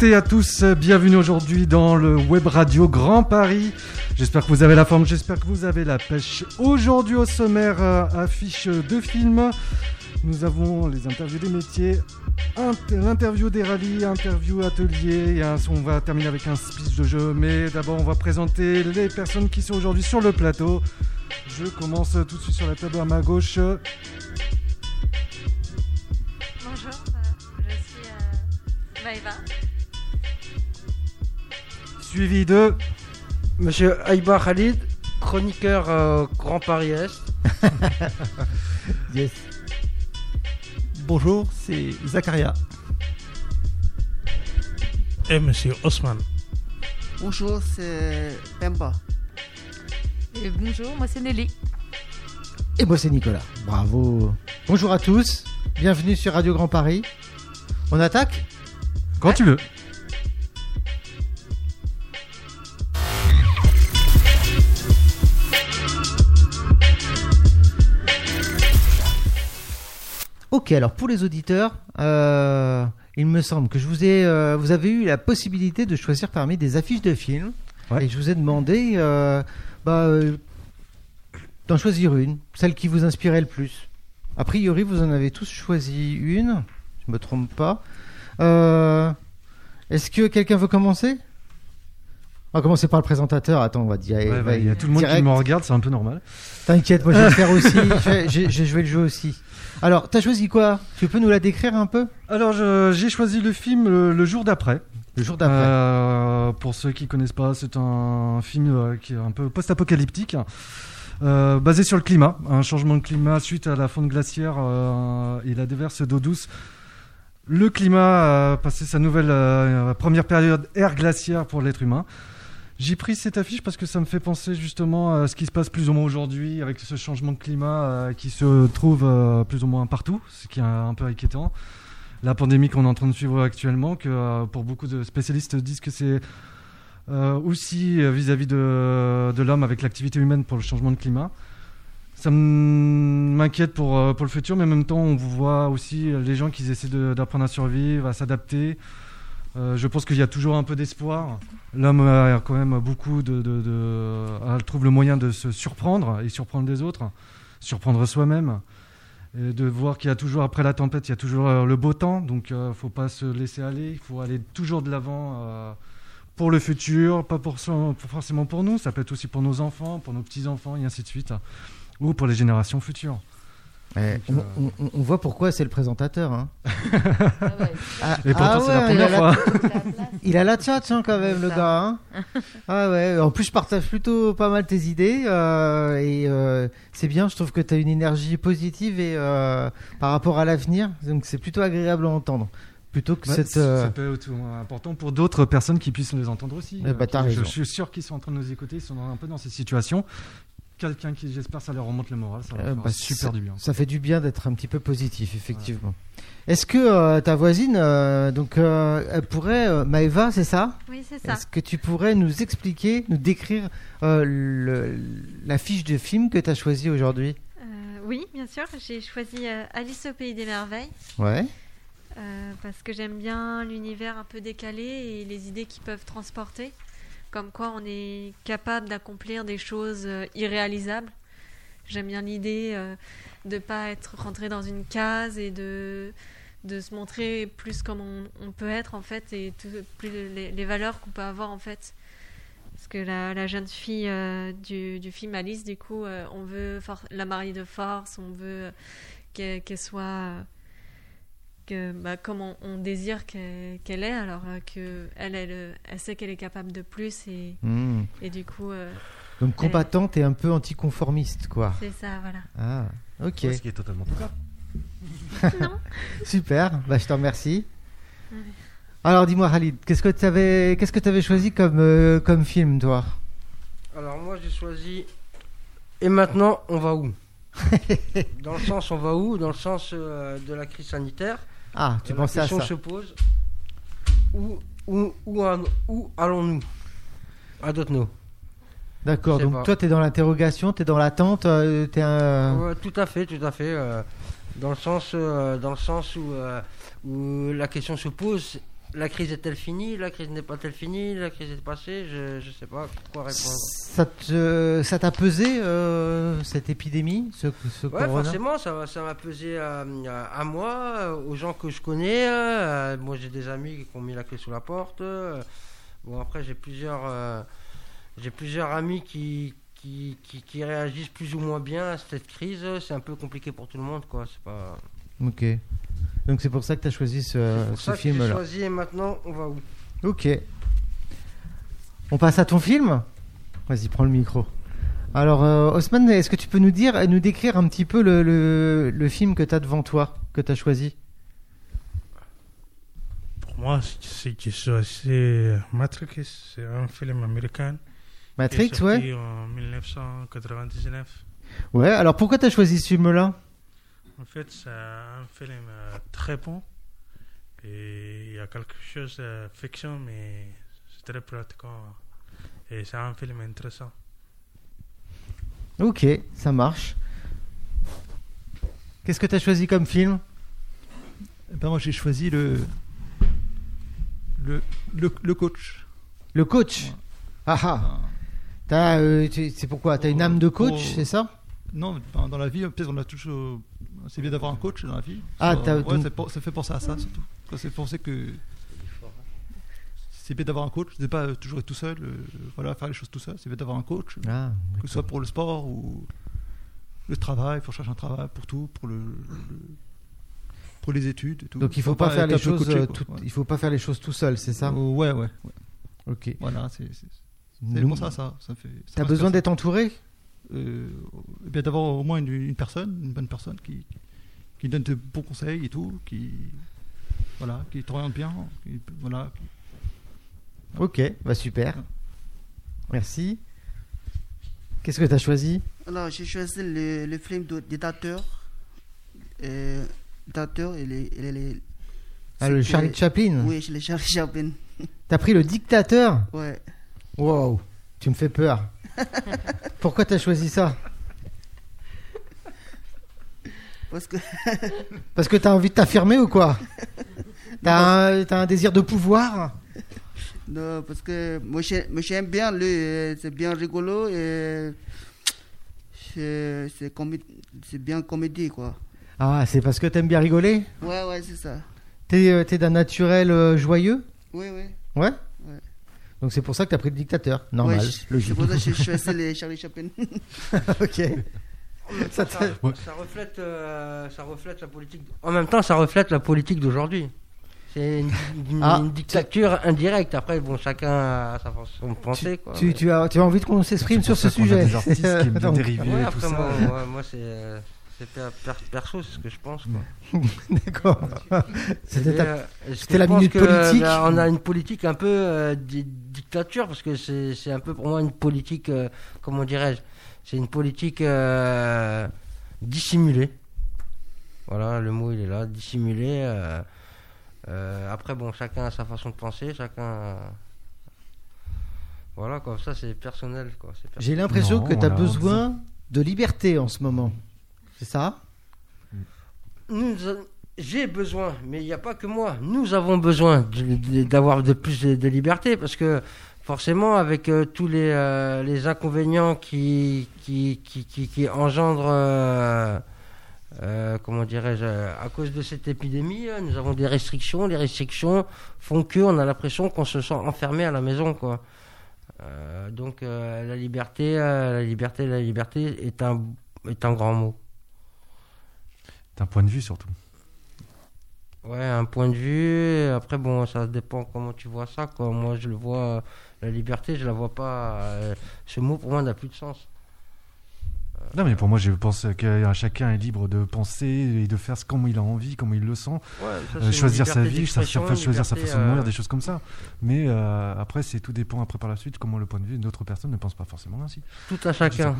Toutes et à tous, bienvenue aujourd'hui dans le Web Radio Grand Paris. J'espère que vous avez la forme, j'espère que vous avez la pêche. Aujourd'hui au sommaire, euh, affiche de films. Nous avons les interviews des métiers, l'interview des rallyes, interview atelier, et on va terminer avec un speech de jeu. Mais d'abord, on va présenter les personnes qui sont aujourd'hui sur le plateau. Je commence tout de suite sur la table à ma gauche. Bonjour, euh, je suis euh, Maëva. Suivi de Monsieur Aïba Khalid, chroniqueur euh, Grand Paris Est. Yes. Bonjour, c'est Zakaria. Et Monsieur Osman. Bonjour, c'est Pemba. Et bonjour, moi c'est Nelly. Et moi c'est Nicolas. Bravo. Bonjour à tous. Bienvenue sur Radio Grand Paris. On attaque? Quand tu veux. Ok, alors pour les auditeurs, euh, il me semble que je vous ai, euh, vous avez eu la possibilité de choisir parmi des affiches de films. Ouais. Et je vous ai demandé euh, bah, d'en choisir une, celle qui vous inspirait le plus. A priori, vous en avez tous choisi une, je me trompe pas. Est-ce que quelqu'un veut commencer? On va commencer par le présentateur. Attends, on va dire. Ouais, bah, Il y a tout le monde qui me regarde, c'est un peu normal. T'inquiète, moi je vais le faire aussi. J'ai joué le jeu aussi. Alors, t'as choisi quoi? Tu peux nous la décrire un peu? Alors, j'ai choisi le film le, le jour d'après. Le jour d'après. Euh, pour ceux qui connaissent pas, c'est un film euh, qui est un peu post-apocalyptique, euh, basé sur le climat, un changement de climat suite à la fonte glaciaire euh, et la déverse d'eau douce. Le climat a passé sa nouvelle euh, première période ère glaciaire pour l'être humain. J'ai pris cette affiche parce que ça me fait penser justement à ce qui se passe plus ou moins aujourd'hui avec ce changement de climat euh, qui se trouve euh, plus ou moins partout, ce qui est un peu inquiétant la pandémie qu'on est en train de suivre actuellement, que euh, pour beaucoup de spécialistes disent que c'est aussi vis-à-vis de, de l'homme avec l'activité humaine pour le changement de climat. Ça m'inquiète pour, pour le futur, mais en même temps, on voit aussi les gens qui essaient d'apprendre à survivre, à s'adapter. Euh, je pense qu'il y a toujours un peu d'espoir. L'homme a quand même beaucoup de, trouve le moyen de se surprendre et surprendre les autres, surprendre soi-même. Et de voir qu'il y a toujours, après la tempête, il y a toujours euh, le beau temps. Donc, il ne faut pas se laisser aller. Il faut aller toujours de l'avant euh, pour le futur, pas pour- forcément pour nous. Ça peut être aussi pour nos enfants, pour nos petits-enfants, et ainsi de suite. Ou pour les générations futures. Eh, Donc, euh, on, on- on voit pourquoi c'est le présentateur. hein. Ah, Et pourtant, ah c'est la il première la- fois. Il a la tchatch hein, quand même, le gars. hein. ah ouais. En plus, je partage plutôt pas mal tes idées. euh, et euh, c'est bien, je trouve que tu as une énergie positive et, euh, par rapport à l'avenir. Donc c'est plutôt agréable à entendre. Plutôt que cette. euh, Ça peut être important pour d'autres personnes qui puissent les entendre aussi. Eh bah, Euh, raison. Je suis sûr qu'ils sont en train de nous écouter, ils sont un peu dans ces situations. Quelqu'un qui, j'espère, ça leur remonte le moral. Ça va Euh, faire bah, super du bien. Ça fait du bien d'être un petit peu positif, effectivement. Est-ce que euh, ta voisine, euh, donc, euh, elle pourrait, euh, Maëva, c'est ça? Oui, c'est ça. Est-ce que tu pourrais nous expliquer, nous décrire euh, le- la fiche de film que tu as choisie aujourd'hui? Euh, oui, bien sûr, j'ai choisi euh, Alice au pays des merveilles Ouais. euh, parce que j'aime bien l'univers un peu décalé et les idées qu'ils peuvent transporter. Comme quoi on est capable d'accomplir des choses euh, irréalisables. J'aime bien l'idée euh, de pas être rentré dans une case et de de se montrer plus comme on, peut être en fait et tout- plus les, les valeurs qu'on peut avoir en fait. Parce que la, la jeune fille euh, du, du film Alice, du coup, on veut la marier de force, on veut qu'elle soit que, bah, comme on, on désire qu'elle qu'elle est, alors euh, que elle, elle, euh, elle sait qu'elle est capable de plus et, Hmm. et du coup, euh, Donc combattante et un peu anticonformiste, quoi. c'est ça, voilà. Ah, ok. Ce qui est totalement tout cas. Super, bah, je te remercie. Ouais. Alors dis-moi Khalid, qu'est-ce que tu avais, qu'est-ce que tu avais choisi comme, euh, comme film, toi? Alors moi j'ai choisi. Et maintenant on va où? Dans le sens on va où? Dans le sens euh, de la crise sanitaire. Ah, tu Euh, pensais la à question ça se pose. Où, où, où, en- où allons-nous? À d'autres nous. D'accord, donc pas. toi tu es dans l'interrogation, tu es dans l'attente, euh, tu es un... Ouais, tout à fait, tout à fait. euh, Dans le sens, euh, dans le sens où, euh, où la question se pose la crise est-elle finie? La crise n'est pas-elle finie? La crise est passée? Je ne sais pas quoi répondre. Ça te- ça t'a pesé euh, cette épidémie, ce, ce Ouais, corona? forcément, ça m'a pesé à, moi, aux gens que je connais. euh, moi, j'ai des amis qui ont mis la clé sous la porte. euh. Bon, après, j'ai plusieurs, j'ai plusieurs amis qui, qui, qui, qui réagissent plus ou moins bien à cette crise. C'est un peu compliqué pour tout le monde, quoi. C'est pas. Ok. Donc c'est pour ça que tu as choisi ce, pour ce ça que j'ai film-là. choisi et maintenant, on va où? Ok. On passe à ton film? Vas-y, prends le micro. Alors, euh, Osman, est-ce que tu peux nous dire, nous décrire un petit peu le, le, le film que tu as devant toi, que tu as choisi? Pour moi, c'est que c'est Matrix, c'est un film américain. qui est Matrix, sorti ouais en 1999. Ouais, alors pourquoi tu as choisi ce film-là? En fait, c'est un film euh, très bon. Et il y a quelque chose de fiction, mais c'est très pratiquant. Et c'est un film intéressant. Ok, ça marche. Qu'est-ce que tu as choisi comme film? Eh ben, moi, j'ai choisi le, le, le, le coach. Le coach? Ah ah T'as, euh, tu- C'est pourquoi? T'as une âme de coach, Pour- c'est ça? Non, ben, dans la vie, peut-être on a toujours. C'est bien d'avoir un coach dans la vie. Ah, ça, ouais, donc- c'est pour- ça fait penser à ça surtout. C'est penser que c'est bien d'avoir un coach. C'est pas toujours être tout seul. euh, voilà, faire les choses tout seul. C'est bien d'avoir un coach, Ah, que ce soit pour le sport ou le travail. Pour chercher un travail, pour tout, pour le, le- pour les études et tout. Donc il faut pas faire les choses, coaché, euh, tout- Ouais. il faut pas faire les choses tout seul, c'est ça Euh, ouais, ouais, ouais. Ok. Voilà, c'est pour ça, ça, ça fait. ça T'as besoin d'être entouré? euh, eh bien d'avoir au moins une, une personne, une bonne personne qui, qui donne de bons conseils et tout, qui voilà, qui t'oriente bien, qui- voilà. Ok, bah super. Merci. Qu'est-ce que tu as choisi? Alors, j'ai choisi le, le film de dictateur. Euh, dictateur, et les. et les- Ah, le Charlie Chaplin? Oui, c'est le Charlie Chaplin. T'as pris le dictateur? Ouais. Wow, tu me fais peur. Pourquoi t'as choisi ça Parce que. Parce que t'as envie de t'affirmer ou quoi T'as un, un désir de pouvoir Non, parce que moi j'ai- moi, j'aime bien lui, c'est bien rigolo et c'est c'est comé- bien comédie quoi. Ah, c'est parce que t'aimes bien rigoler? Ouais, ouais, c'est ça. T'es, euh, t'es d'un naturel euh, joyeux? Oui, oui. Ouais? Donc c'est pour ça que t'as pris le dictateur. Normal, Ouais, c'est logique. pour ça que j'ai choisi les Charlie Chaplin. ok. Ça Ça, ça reflète, euh, ça reflète la politique. En même temps, ça reflète la politique d'aujourd'hui. C'est une, une- Ah, une dictature indirecte. Après, bon, chacun a sa façon de penser. Quoi, Tu, mais- tu as, tu as envie qu'on s'exprime C'est sur ce sujet des artistes qui aiment bien dériver Ouais, tout après, ça. moi, moi, moi, c'est euh, c'est per- per- perso, c'est ce que je pense. D'accord. C'était ta- euh, c'était la minute que, politique. là, on a une politique un peu euh, di- dictature parce que c'est c'est un peu pour moi une politique, euh, comment dirais-je, c'est une politique euh, dissimulée. Voilà, le mot il est là, dissimulée. euh, euh, après, bon, chacun a sa façon de penser, chacun. Voilà, quoi, ça c'est personnel. personnel. J'ai l'impression que tu as besoin de liberté en ce moment. C'est ça? J'ai besoin, mais il n'y a pas que moi. Nous avons besoin d'avoir de, plus de, liberté parce que forcément, avec euh, tous les, euh, les inconvénients qui, engendrent, euh, comment dirais-je, à cause de cette épidémie, nous avons des restrictions. Les restrictions font que on a l'impression qu'on se sent enfermé à la maison, quoi. Donc la liberté, la liberté, la liberté est un, est un grand mot. D'un point de vue surtout. Ouais, un point de vue. Après, bon, ça dépend comment tu vois ça. Quoi. Moi, je le vois, la liberté, je la vois pas. euh, ce mot, pour moi, n'a plus de sens. Non, mais pour moi, je pense que chacun est libre de penser et de faire ce comme il a envie, comme il le sent. Ouais, ça, Euh, choisir sa vie, choisir sa façon de mourir, euh, des choses comme ça. Mais euh, après, c'est tout dépend après par la suite comment le point de vue d'autres personnes ne pense pas forcément ainsi. Tout à chacun.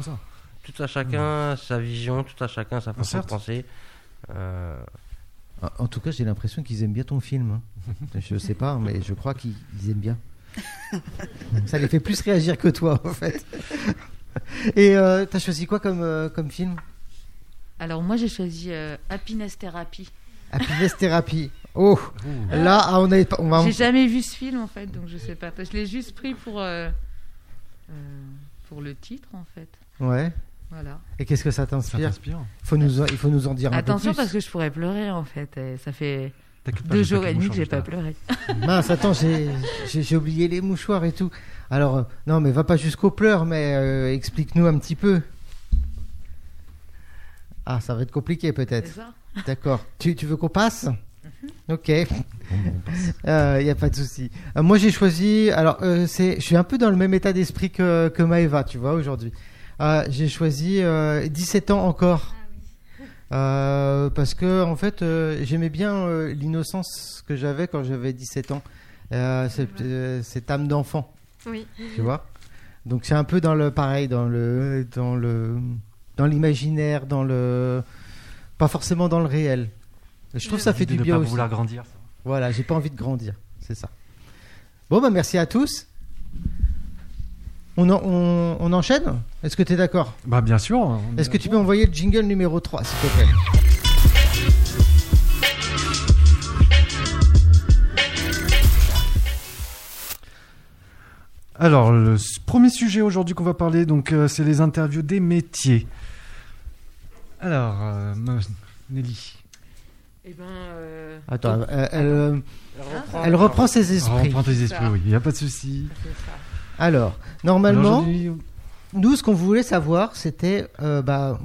Tout à chacun sa vision, tout à chacun sa façon de penser. Euh, En tout cas, j'ai l'impression qu'ils aiment bien ton film. hein. je sais pas, mais je crois qu'ils ils aiment bien. Ça les fait plus réagir que toi, en fait. Et euh, t'as choisi quoi comme, euh, comme film? Alors moi j'ai choisi euh, Happiness Therapy. Happiness Therapy. Oh, là, ah, on, est, on va. J'ai jamais vu ce film en fait, donc je sais pas. Je l'ai juste pris pour euh, euh, pour le titre en fait. Ouais. Voilà. Et qu'est-ce que ça t'inspire faut nous, Il faut nous en dire un Attention peu parce que je pourrais pleurer en fait. Et ça fait deux jours et demi que j'ai pas pleuré. plus. Mince, attends, j'ai oublié les mouchoirs et tout. Alors, euh, non, mais va pas jusqu'aux pleurs, mais euh, explique-nous un petit peu. Ah, ça va être compliqué peut-être. D'accord. Tu, tu veux qu'on passe Ok. Il passe. n'y a pas de souci. Euh, moi, j'ai choisi. Alors, euh, c'est, je suis un peu dans le même état d'esprit que, que Maëva, tu vois, aujourd'hui. Euh, j'ai choisi euh, 17 ans encore. Euh, parce que, en fait, euh, j'aimais bien euh, l'innocence que j'avais quand j'avais 17 ans. Euh, cette, euh, cette âme d'enfant, Oui. tu vois? Donc, c'est un peu dans le pareil, dans le, dans le, dans l'imaginaire, dans le, pas forcément dans le réel. Je trouve que ça fait De du ne bien pas aussi. vouloir grandir. ça. Voilà, j'ai pas envie de grandir, c'est ça. Bon, bah merci à tous. On, en- on, on enchaîne? Est-ce que tu es d'accord? Bah bien sûr. on est Est-ce que tu peux envoyer le jingle numéro 3, s'il te plaît? Alors, le s- premier sujet aujourd'hui qu'on va parler, donc, euh, c'est les interviews des métiers. Alors, euh, ma- Nelly, Eh ben. euh, Attends, euh, elle, euh, Elle reprend, elle reprend ses on esprits. reprend tes esprits, oui, il n'y a pas de souci. c'est ça. Alors, normalement, nous, ce qu'on voulait savoir, c'était, euh, bah,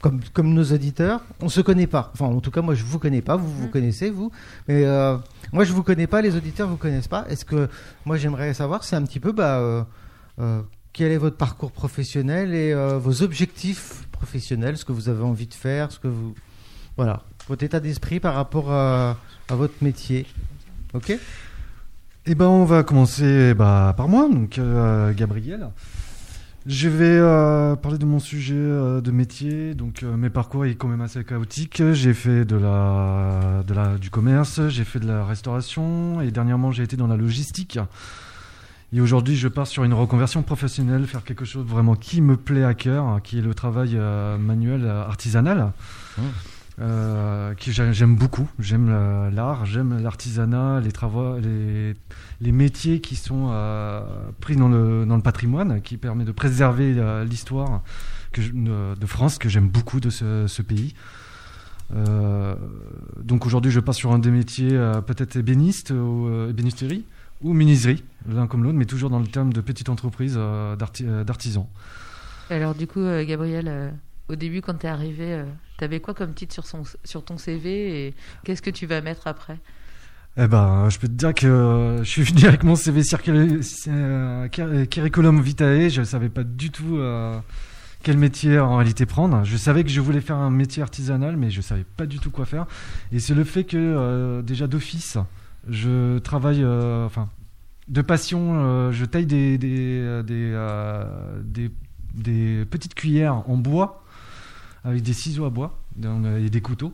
comme, comme nos auditeurs, on se connaît pas. Enfin, en tout cas, moi, je vous connais pas. Vous vous Mhm. connaissez, vous. Mais euh, moi, je vous connais pas. Les auditeurs vous connaissent pas. Est-ce que moi, j'aimerais savoir, c'est un petit peu, bah, euh, euh, quel est votre parcours professionnel et euh, vos objectifs professionnels, ce que vous avez envie de faire, ce que vous, voilà, votre état d'esprit par rapport à, à votre métier. Ok? Eh ben, on va commencer bah, par moi, donc euh, Gabriel. Je vais euh, parler de mon sujet euh, de métier. Donc, mes parcours est quand même assez chaotique. J'ai fait de la, du commerce, j'ai fait de la restauration et dernièrement, j'ai été dans la logistique. Et aujourd'hui, je pars sur une reconversion professionnelle, faire quelque chose vraiment qui me plaît à cœur, qui est le travail manuel artisanal. Mmh. Euh, j'ai- j'aime beaucoup. J'aime la- l'art, j'aime l'artisanat, les travaux, les, les métiers qui sont euh, pris dans le, dans le patrimoine, qui permet de préserver euh, l'histoire que de, France, que j'aime beaucoup de ce, ce pays. Euh, donc aujourd'hui, je passe sur un des métiers euh, peut-être ébéniste ou euh, ébénisterie ou menuiserie, l'un comme l'autre, mais toujours dans le terme de petite entreprise euh, d'arti- euh, d'artisans. Alors du coup, euh, Gabriel, euh, au début quand t'es arrivé, euh, t'avais quoi comme titre sur, ton CV et qu'est-ce que tu vas mettre après? Eh ben, je peux te dire que euh, je suis venu avec mon CV euh, cur- curriculum vitae. Je ne savais pas du tout euh, quel métier en réalité prendre. Je savais que je voulais faire un métier artisanal, mais je savais pas du tout quoi faire. Et c'est le fait que euh, déjà d'office, je travaille, euh, enfin, de passion, euh, je taille des euh, euh, des des petites cuillères en bois avec des ciseaux à bois et des couteaux.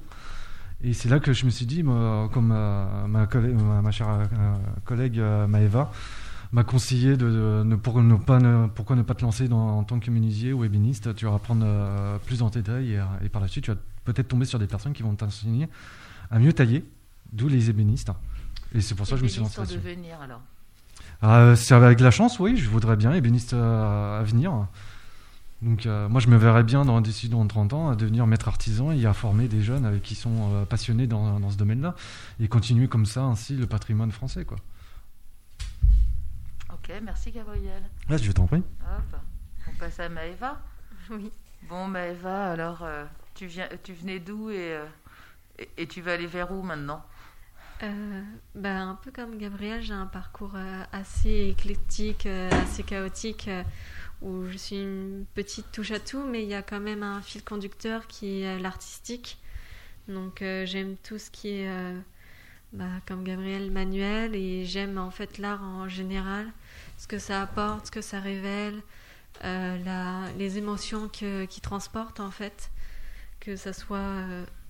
Et c'est là que je me suis dit, moi, comme euh, ma, collègue- ma, ma chère euh, collègue euh, Maëva m'a conseillé de, de pour ne pas ne- pourquoi ne pas te lancer dans, en tant que menuisier ou ébéniste, tu vas apprendre euh, plus en détail et, et par la suite tu vas peut-être tomber sur des personnes qui vont t'enseigner à mieux tailler, d'où les ébénistes. Et c'est pour ça que je me suis lancé là-dessus. devenir alors. Ah, c'est avec la chance, oui, je voudrais bien ébéniste euh, à venir. Donc euh, moi je me verrais bien dans d'ici dans 30 ans à devenir maître artisan et à former des jeunes avec qui sont euh, passionnés dans, dans ce domaine-là et continuer comme ça ainsi le patrimoine français quoi. Ok, merci Gabriel. Là je t'en prie. Hop, on passe à Maëva. Oui. Bon Maëva, alors euh, tu, viens, tu venais d'où et, euh, et, et tu vas aller vers où maintenant? Euh, bah, un peu comme Gabriel, j'ai un parcours euh, assez éclectique, euh, assez chaotique, euh, où je suis une petite touche à tout, mais il y a quand même un fil conducteur qui est l'artistique. Donc euh, j'aime tout ce qui est, euh, bah, comme Gabriel, manuel, et j'aime en fait l'art en général, ce que ça apporte, ce que ça révèle, euh, la- les émotions que, qui transporte en fait que ça soit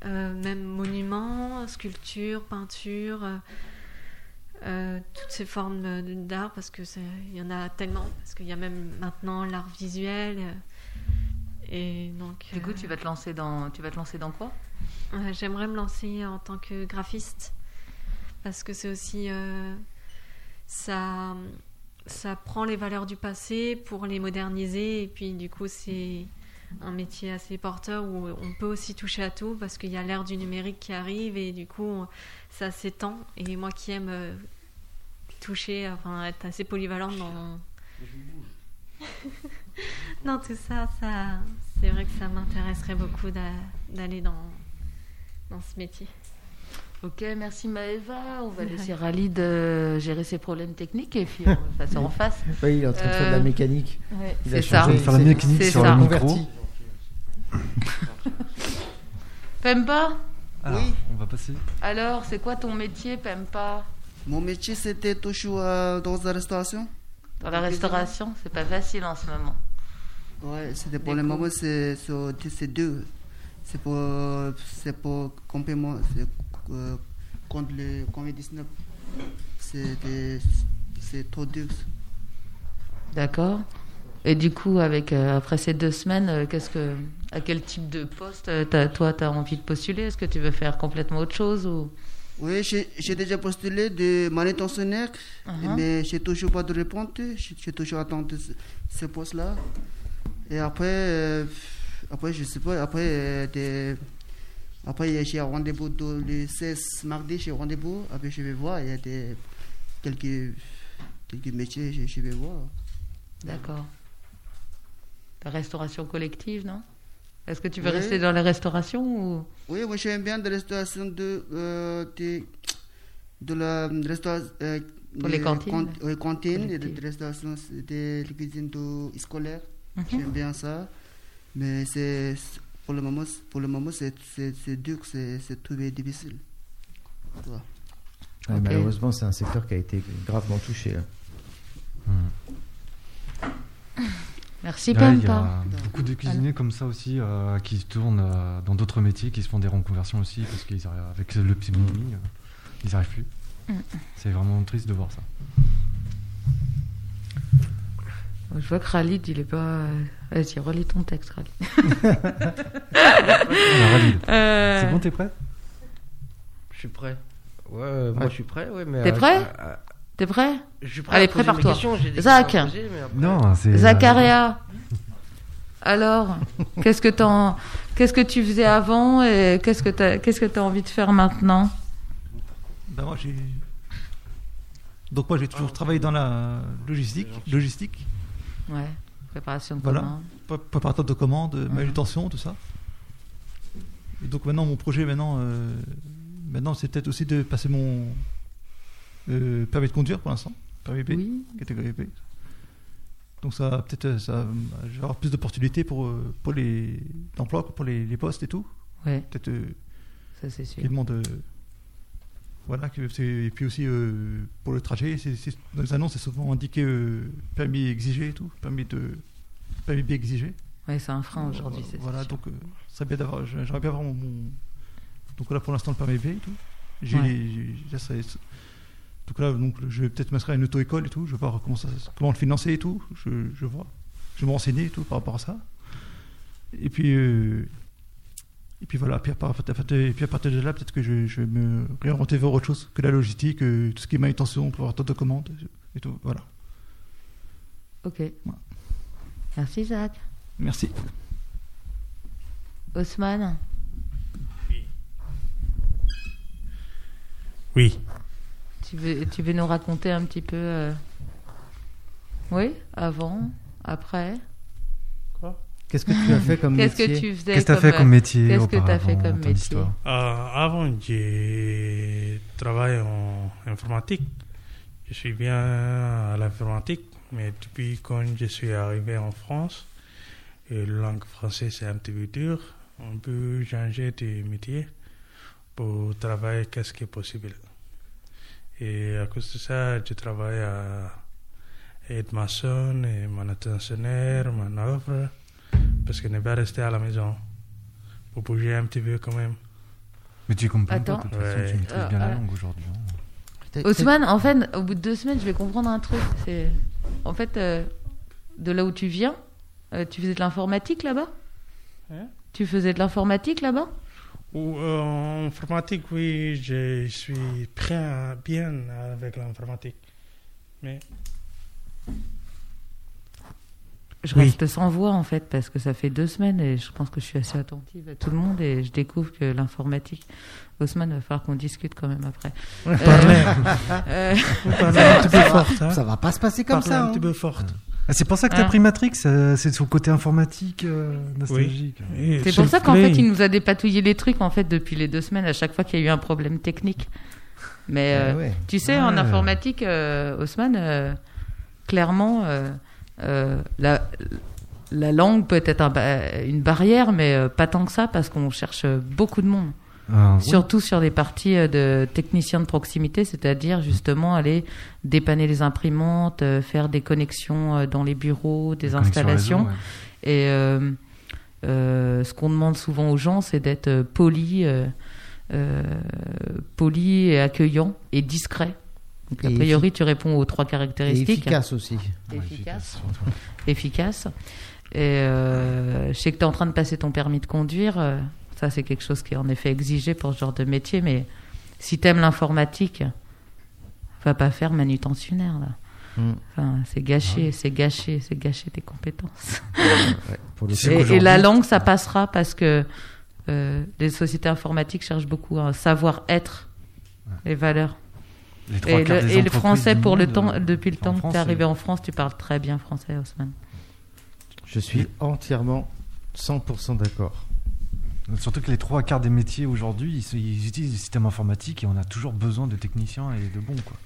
même monument, sculpture, peinture, euh, euh, toutes ces formes d'art, parce que il y en a tellement, parce qu'il y a même maintenant l'art visuel, euh, Et donc, Du coup, euh, tu vas te lancer dans, tu vas te lancer dans quoi? euh, j'aimerais me lancer en tant que graphiste parce que c'est aussi euh, ça, ça prend les valeurs du passé pour les moderniser et puis du coup c'est un métier assez porteur où on peut aussi toucher à tout parce qu'il y a l'ère du numérique qui arrive et du coup ça s'étend. Et moi qui aime euh, toucher, enfin être assez polyvalente dans dans tout ça, ça c'est vrai que ça m'intéresserait beaucoup d'a- d'aller dans dans ce métier. Ok, merci Maëva. On va laisser Rally de gérer ses problèmes techniques et puis on va passer en face. Oui, il est en train de faire de la Euh, mécanique. Ouais, Il a c'est ça. de faire la mécanique sur ça. le micro. Alors, Oui. on va passer. alors c'est quoi ton métier, Pemba? Mon métier, c'était toujours euh, dans la restauration. Dans la restauration, c'est pas facile en ce moment. Ouais, c'était pour le moment, c'est c'est- deux. C'est pour, c'est pour complément, c'est euh, contre le Covid-19. C'est trop dur. D'accord. Et du coup, avec euh, après ces deux semaines, euh, qu'est-ce que, à quel type de poste toi tu as envie de postuler? Est-ce que tu veux faire complètement autre chose ou? Oui, j'ai déjà postulé de manutentionnaire, Uh-huh. mais j'ai toujours pas de réponse. J'ai toujours attendu ce, ce poste-là. Et après, euh, après, je sais pas, après, euh, des- après j'ai un rendez-vous de- le 16 mardi, j'ai rendez-vous. Après, je vais voir, il y a des, quelques, quelques métiers, je, je vais voir. D'accord. La restauration collective, non? Est-ce que tu veux Oui. rester dans la restauration ou? Oui, moi j'aime bien de la restauration de, euh, de, de la restauration. euh, Pour les de cantines, cant- oui, cantines, et de, restauration de la cuisine de, scolaire. Mhm. J'aime bien ça. Mais c'est, pour le moment, pour le moment c'est, dur, c'est, c'est trouvé difficile. Voilà. Ouais, Ok. Malheureusement, c'est un secteur qui a été gravement touché. hein. Merci Ouais, il y a beaucoup de cuisiniers comme ça aussi euh, qui se tournent euh, dans d'autres métiers, qui se font des reconversions aussi parce qu'avec le pandémie, euh, ils n'y arrivent plus. Mm. C'est vraiment triste de voir ça. Je vois que Khalid, il est pas. euh, Vas-y, relis ton texte, Khalid. Euh, C'est bon, t'es prêt? Je suis prêt. Ouais, moi je suis prêt, ouais, mais. T'es prêt? euh, euh, T'es prêt Je suis prêt Allez, prépare-toi. Zach. après- Non, c'est. euh, Zacharia. Alors, qu'est-ce que t'en- qu'est-ce que tu faisais avant et qu'est-ce que t'as, qu'est-ce que t'as envie de faire maintenant Ben moi, j'ai. Donc, moi, j'ai toujours travaillé dans la logistique. logistique Ouais. Préparation de Voilà. commande. pré- préparateur de commandes, Mhm. manutention, tout ça. Et donc maintenant, mon projet, maintenant, euh, maintenant c'est peut-être aussi de passer mon euh, permis de conduire pour l'instant, permis B, Oui. catégorie B. Donc ça, peut-être, euh, ça, je vais avoir plus d'opportunités pour euh, pour les d'emploi, pour les, les postes et tout. Ouais, Peut-être euh, ça c'est sûr. euh, voilà, et puis aussi pour le trajet, dans les annonces, c'est souvent indiqué permis exigé et tout, permis de permis B exigé. Ouais, c'est un frein aujourd'hui. Voilà, c'est Voilà, sûr. donc ça bien d'avoir, j'aimerais bien avoir mon, mon- Donc là, pour l'instant, le permis B et tout. J'ai, Ouais. ça- donc là, donc, je vais peut-être m'inscrire à une auto-école et tout. Je vais voir comment, ça, comment le financer et tout. Je, je vois. Je vais me renseigner et tout par rapport à ça. Et puis, euh, et puis voilà. Puis à, part- et puis à partir de là, peut-être que je, je vais me réorienter vers autre chose que la logistique, euh, tout ce qui est manutention, préparateur de commandes et tout. Voilà. Ok. Merci Zach. Merci. Osman, Oui. Tu veux, tu veux nous raconter un petit peu. euh, Oui, avant, après? Qu'est-ce que tu as fait comme Qu'est-ce métier? que tu faisais Qu'est-ce comme, fait comme euh, métier qu'est-ce que t'as fait auparavant, comme métier? Euh, avant, j'ai travaillé en informatique. Je suis bien à l'informatique, mais depuis quand je suis arrivé en France, et la langue française c'est un petit peu dur, on peut changer de métier pour travailler qu'est-ce qui est possible? Et à cause de ça, je travaille à être maçon et manutentionnaire, manœuvre, parce que je ne vais pas rester à la maison pour bouger un petit peu quand même. Mais tu comprends Attends. pas, de toute façon, Ouais. tu maîtrises Euh, bien la euh, langue aujourd'hui. hein. Osman, en fait, au bout de deux semaines, je vais comprendre un truc. C'est, en fait, euh, de là où tu viens, euh, tu faisais de l'informatique là-bas? Hein? Tu faisais de l'informatique là-bas? En informatique, oui, je suis prêt bien avec l'informatique. Mais Je Oui. reste sans voix en fait parce que ça fait deux semaines et je pense que je suis assez attentive à tout le monde et je découvre que l'informatique. Haussmann, il va falloir qu'on discute quand même après. Euh, euh, parlez un petit peu forte. Hein? Ça va pas se passer comme Parlez ça. un hein. petit peu forte. Ah, c'est pour ça que t'as Ah. pris Matrix, euh, c'est son côté informatique euh, nostalgique. C'est pour ça qu'en fait, il nous a dépatouillé les trucs en fait depuis les deux semaines à chaque fois qu'il y a eu un problème technique. Mais euh, Ouais, ouais. tu sais, en informatique, euh, Haussmann, euh, clairement, euh, euh, la, la langue peut être un une barrière, mais euh, pas tant que ça parce qu'on cherche beaucoup de monde. Ah, oui. Surtout sur des parties euh, de techniciens de proximité, c'est-à-dire justement aller dépanner les imprimantes, euh, faire des connexions euh, dans les bureaux, des Les installations. réseau, ouais. Et euh, euh, ce qu'on demande souvent aux gens, c'est d'être poli, euh, euh, poli et accueillant et discret. Donc, a Et priori, tu réponds aux trois Et caractéristiques. efficace aussi. Ouais, Efficace. Efficace. Et euh, je sais que tu es en train de passer ton permis de conduire. Ça, c'est quelque chose qui est en effet exigé pour ce genre de métier. Mais si tu aimes l'informatique, va pas faire manutentionnaire. Là. Mm. Enfin, c'est gâché, c'est gâché, c'est gâché tes compétences. Ouais, pour Et, la langue, ça passera parce que euh, les sociétés informatiques cherchent beaucoup à savoir-être, les valeurs. Les Et le, et le français, pour le temps, euh, depuis le temps que tu es arrivé en France, tu parles très bien français, Haussmann. Je suis entièrement 100% d'accord. Surtout que les trois quarts des métiers aujourd'hui, ils, se- ils utilisent le système informatique et on a toujours besoin de techniciens et de bons. Quoi.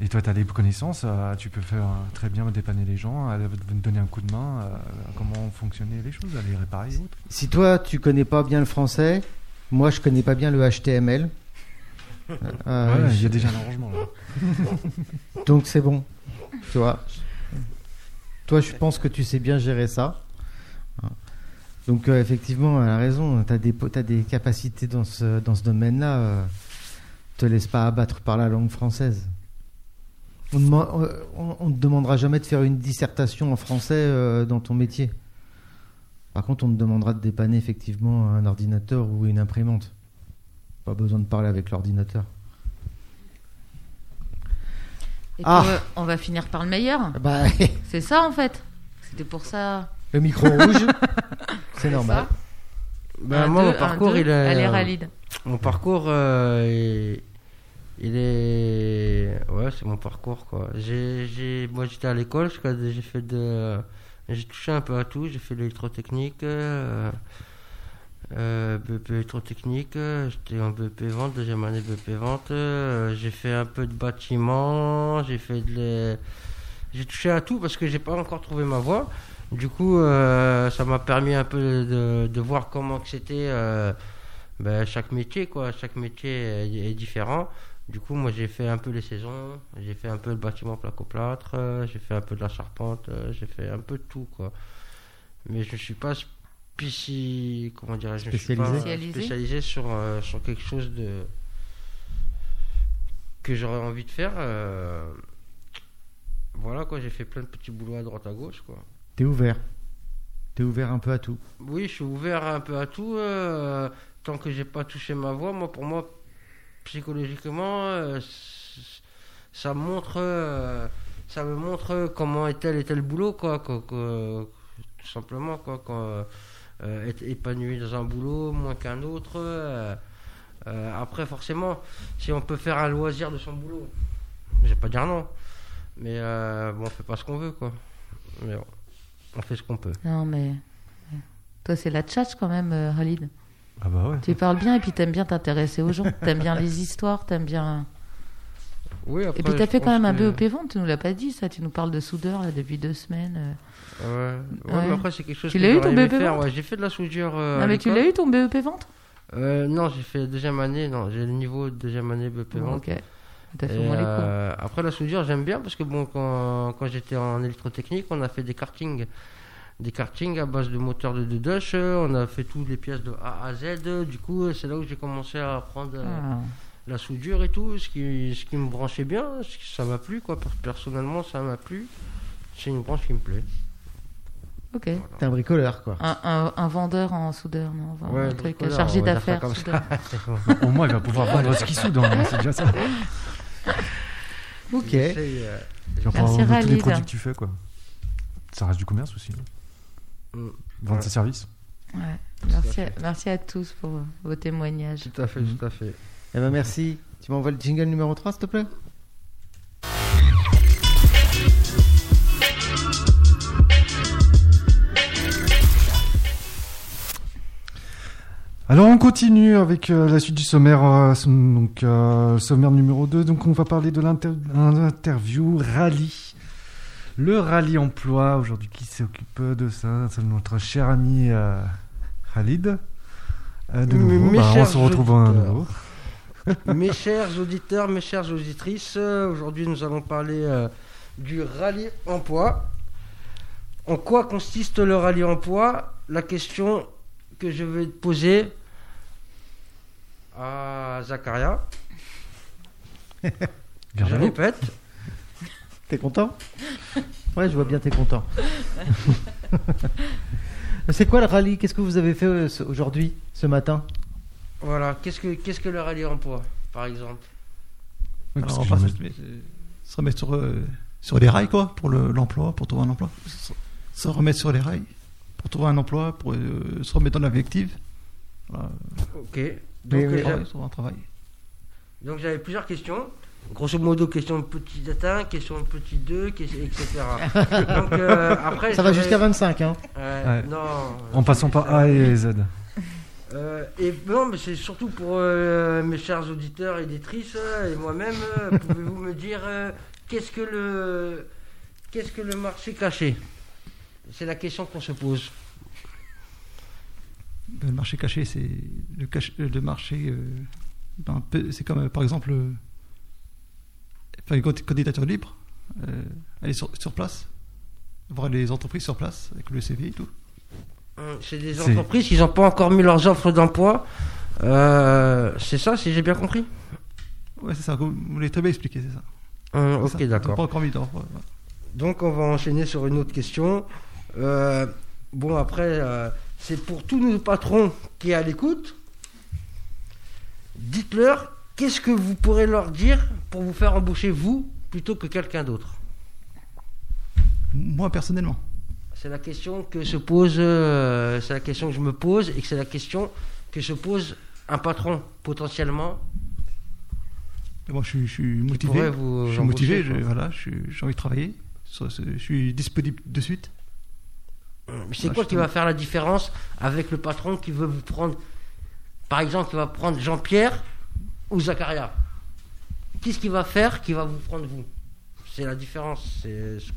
Et toi, tu as des connaissances, euh, tu peux faire euh, très bien dépanner les gens, euh, donner un coup de main, euh, comment fonctionner les choses, à les réparer et autres. Si toi, tu connais pas bien le français, moi, je connais pas bien le HTML. Euh, Ouais, il y a déjà un arrangement là. Donc c'est bon. Tu vois. Toi, je pense que tu sais bien gérer ça. Donc euh, effectivement, elle a raison. Tu as des, des capacités dans ce, dans ce domaine-là. euh, te laisse pas abattre par la langue française. On ne on, on te demandera jamais de faire une dissertation en français euh, dans ton métier. Par contre, on te demandera de dépanner effectivement un ordinateur ou une imprimante. Pas besoin de parler avec l'ordinateur. Et Ah. euh, on va finir par le meilleur. Bah, C'est ça, en fait. C'était pour ça. le micro rouge, c'est normal. ça. Ben, Un, moi, deux, mon parcours, deux. il est. Allez, euh, Khalid. Mon parcours, euh, il, il est. Ouais, c'est mon parcours, quoi. J'ai, j'ai, moi, j'étais à l'école, j'ai fait de. J'ai touché un peu à tout. J'ai fait de l'électrotechnique, euh, euh, BP électrotechnique. J'étais en BP vente, deuxième année BP vente. euh, j'ai fait un peu de bâtiment. J'ai fait de. l'é- J'ai touché à tout parce que j'ai pas encore trouvé ma voie. Du coup, euh, ça m'a permis un peu de, de voir comment que c'était. euh, ben, chaque métier, quoi. Chaque métier est, est différent. Du coup, moi, j'ai fait un peu les saisons, j'ai fait un peu le bâtiment placo-plâtre, euh, j'ai fait un peu de la charpente, euh, j'ai fait un peu de tout, quoi. Mais je ne suis pas spéci... comment dirais je ne suis pas Spécialisé. spécialisé sur, euh, sur quelque chose de que j'aurais envie de faire. euh, Voilà, quoi. J'ai fait plein de petits boulots à droite à gauche, quoi. T'es ouvert. T'es ouvert un peu à tout. Oui, je suis ouvert un peu à tout. euh, tant que j'ai pas touché ma voix, moi, pour moi, psychologiquement, euh, ça montre, euh, ça me montre comment est tel et tel boulot, quoi, que- tout simplement, quoi, quand, être épanoui dans un boulot moins qu'un autre. après, forcément, si on peut faire un loisir de son boulot, je vais pas dire non, mais bon, on fait pas ce qu'on veut, quoi. Mais bon, on fait ce qu'on peut. Non, mais. Toi, c'est la tchatch quand même, euh, Khalid. Ah bah ouais. Tu parles bien et puis t'aimes bien t'intéresser aux gens. T'aimes bien les histoires, t'aimes bien. Oui, après, Et puis t'as fait quand même un BEP vente, tu nous l'as pas dit ça. Tu nous parles de soudeur là depuis deux semaines. euh. Ouais, ouais, Ouais. mais après c'est quelque chose Tu que l'as eu, ton BEP faire. vente Ouais, j'ai fait de la soudure. euh, non, mais tu l'as eu ton BEP vente? Euh, Non, j'ai fait deuxième année. Non, j'ai le niveau de deuxième année BEP vente. Ok. Fait moins les euh, après la soudure, j'aime bien parce que bon, quand, quand j'étais en électrotechnique, on a fait des kartings. Des kartings à base de moteurs de Dudush. On a fait toutes les pièces de A à Z. Du coup, c'est là où j'ai commencé à apprendre euh, Ah. la soudure et tout, ce qui, ce qui me branchait bien. ce qui- Ça m'a plu, quoi. Personnellement, ça m'a plu. C'est une branche qui me plaît. Ok. T'es un bricoleur, quoi. Un, un- un vendeur en soudeur, non enfin, Ouais, Un truc bricoleur, chargé d'affaires. Au moins, il va pouvoir vendre ce qu'il soude, hein, c'est déjà ça. Ok. J'essaye, euh, pouvoir Merci, vendre tous les produits que tu fais, quoi. Ça reste du commerce aussi. Mm. Vendre ses services. Ouais. Merci, à merci à tous pour vos témoignages. Tout à fait, tout à fait. Eh ben merci. Tu m'envoies le jingle numéro 3, s'il te plaît? Alors on continue avec euh, la suite du sommaire, euh, donc euh, sommaire numéro 2. Donc on va parler de l'interview rallye. Le rallye emploi, aujourd'hui qui s'occupe de ça, c'est notre cher ami euh, Khalid. Euh, de Mes- nouveau, bah, on chers se retrouve à auditeurs. nouveau. mes chers auditeurs, mes chères auditrices, aujourd'hui nous allons parler du rallye emploi. En quoi consiste le rallye emploi? La question que je vais te poser à Zacharia, je répète, T'es content? Ouais, je vois bien, t'es content. C'est quoi le rallye? Qu'est-ce que vous avez fait euh, aujourd'hui, ce matin? Voilà, qu'est-ce que, qu'est-ce que le rallye emploi, par exemple? Oui, parce Alors, que on j'en va ai- se, mettre- se remettre sur, euh, sur les rails, quoi, pour le- l'emploi, pour trouver un emploi. Se remettre sur les rails pour trouver un emploi, pour euh, se remettre dans la vie active. Voilà, Ok, donc, euh, trouver un travail. donc j'avais plusieurs questions. Grosso modo, question de petit 1, question de petit 2, question- etc. Donc, euh, après, Ça va jusqu'à 25, hein Ouais, Ouais. Non. En passant par A et Z. Euh, et non, mais c'est surtout pour euh, mes chers auditeurs et auditrices euh, et moi-même. euh, Pouvez-vous me dire euh, qu'est-ce que le qu'est-ce que le marché caché? C'est la question qu'on se pose. Ben, Le marché caché, c'est le, cach- euh, le marché. euh, ben, peu- c'est comme, euh, par exemple, euh, faire une candi- candidature libre, euh, aller sur, sur place, voir les entreprises sur place avec le CV et tout. Hum, C'est des entreprises qui n'ont pas encore mis leurs offres d'emploi. Euh, c'est ça, si j'ai bien compris Ouais, c'est ça. Vous vous l'avez très bien expliqué, c'est ça. Hum, Ok. Ils d'accord. Pas encore mis d'offre, ouais, ouais. Donc on va enchaîner sur une autre question. Euh, bon après, euh, c'est pour tous nos patrons qui est à l'écoute. Dites-leur qu'est-ce que vous pourrez leur dire pour vous faire embaucher vous plutôt que quelqu'un d'autre? Moi, personnellement. C'est la question que se pose, euh, c'est la question que je me pose et que c'est la question que se pose un patron potentiellement. Moi, je suis, je suis qui motivé. vous je suis motivé, je- voilà, j'ai envie de travailler. Je suis disponible de suite. C'est quoi qui va faire la différence avec le patron qui veut vous prendre, par exemple, qui va prendre Jean-Pierre ou Zacharia? Qu'est-ce qu'il va faire qui va vous prendre vous? C'est la différence. C'est ce,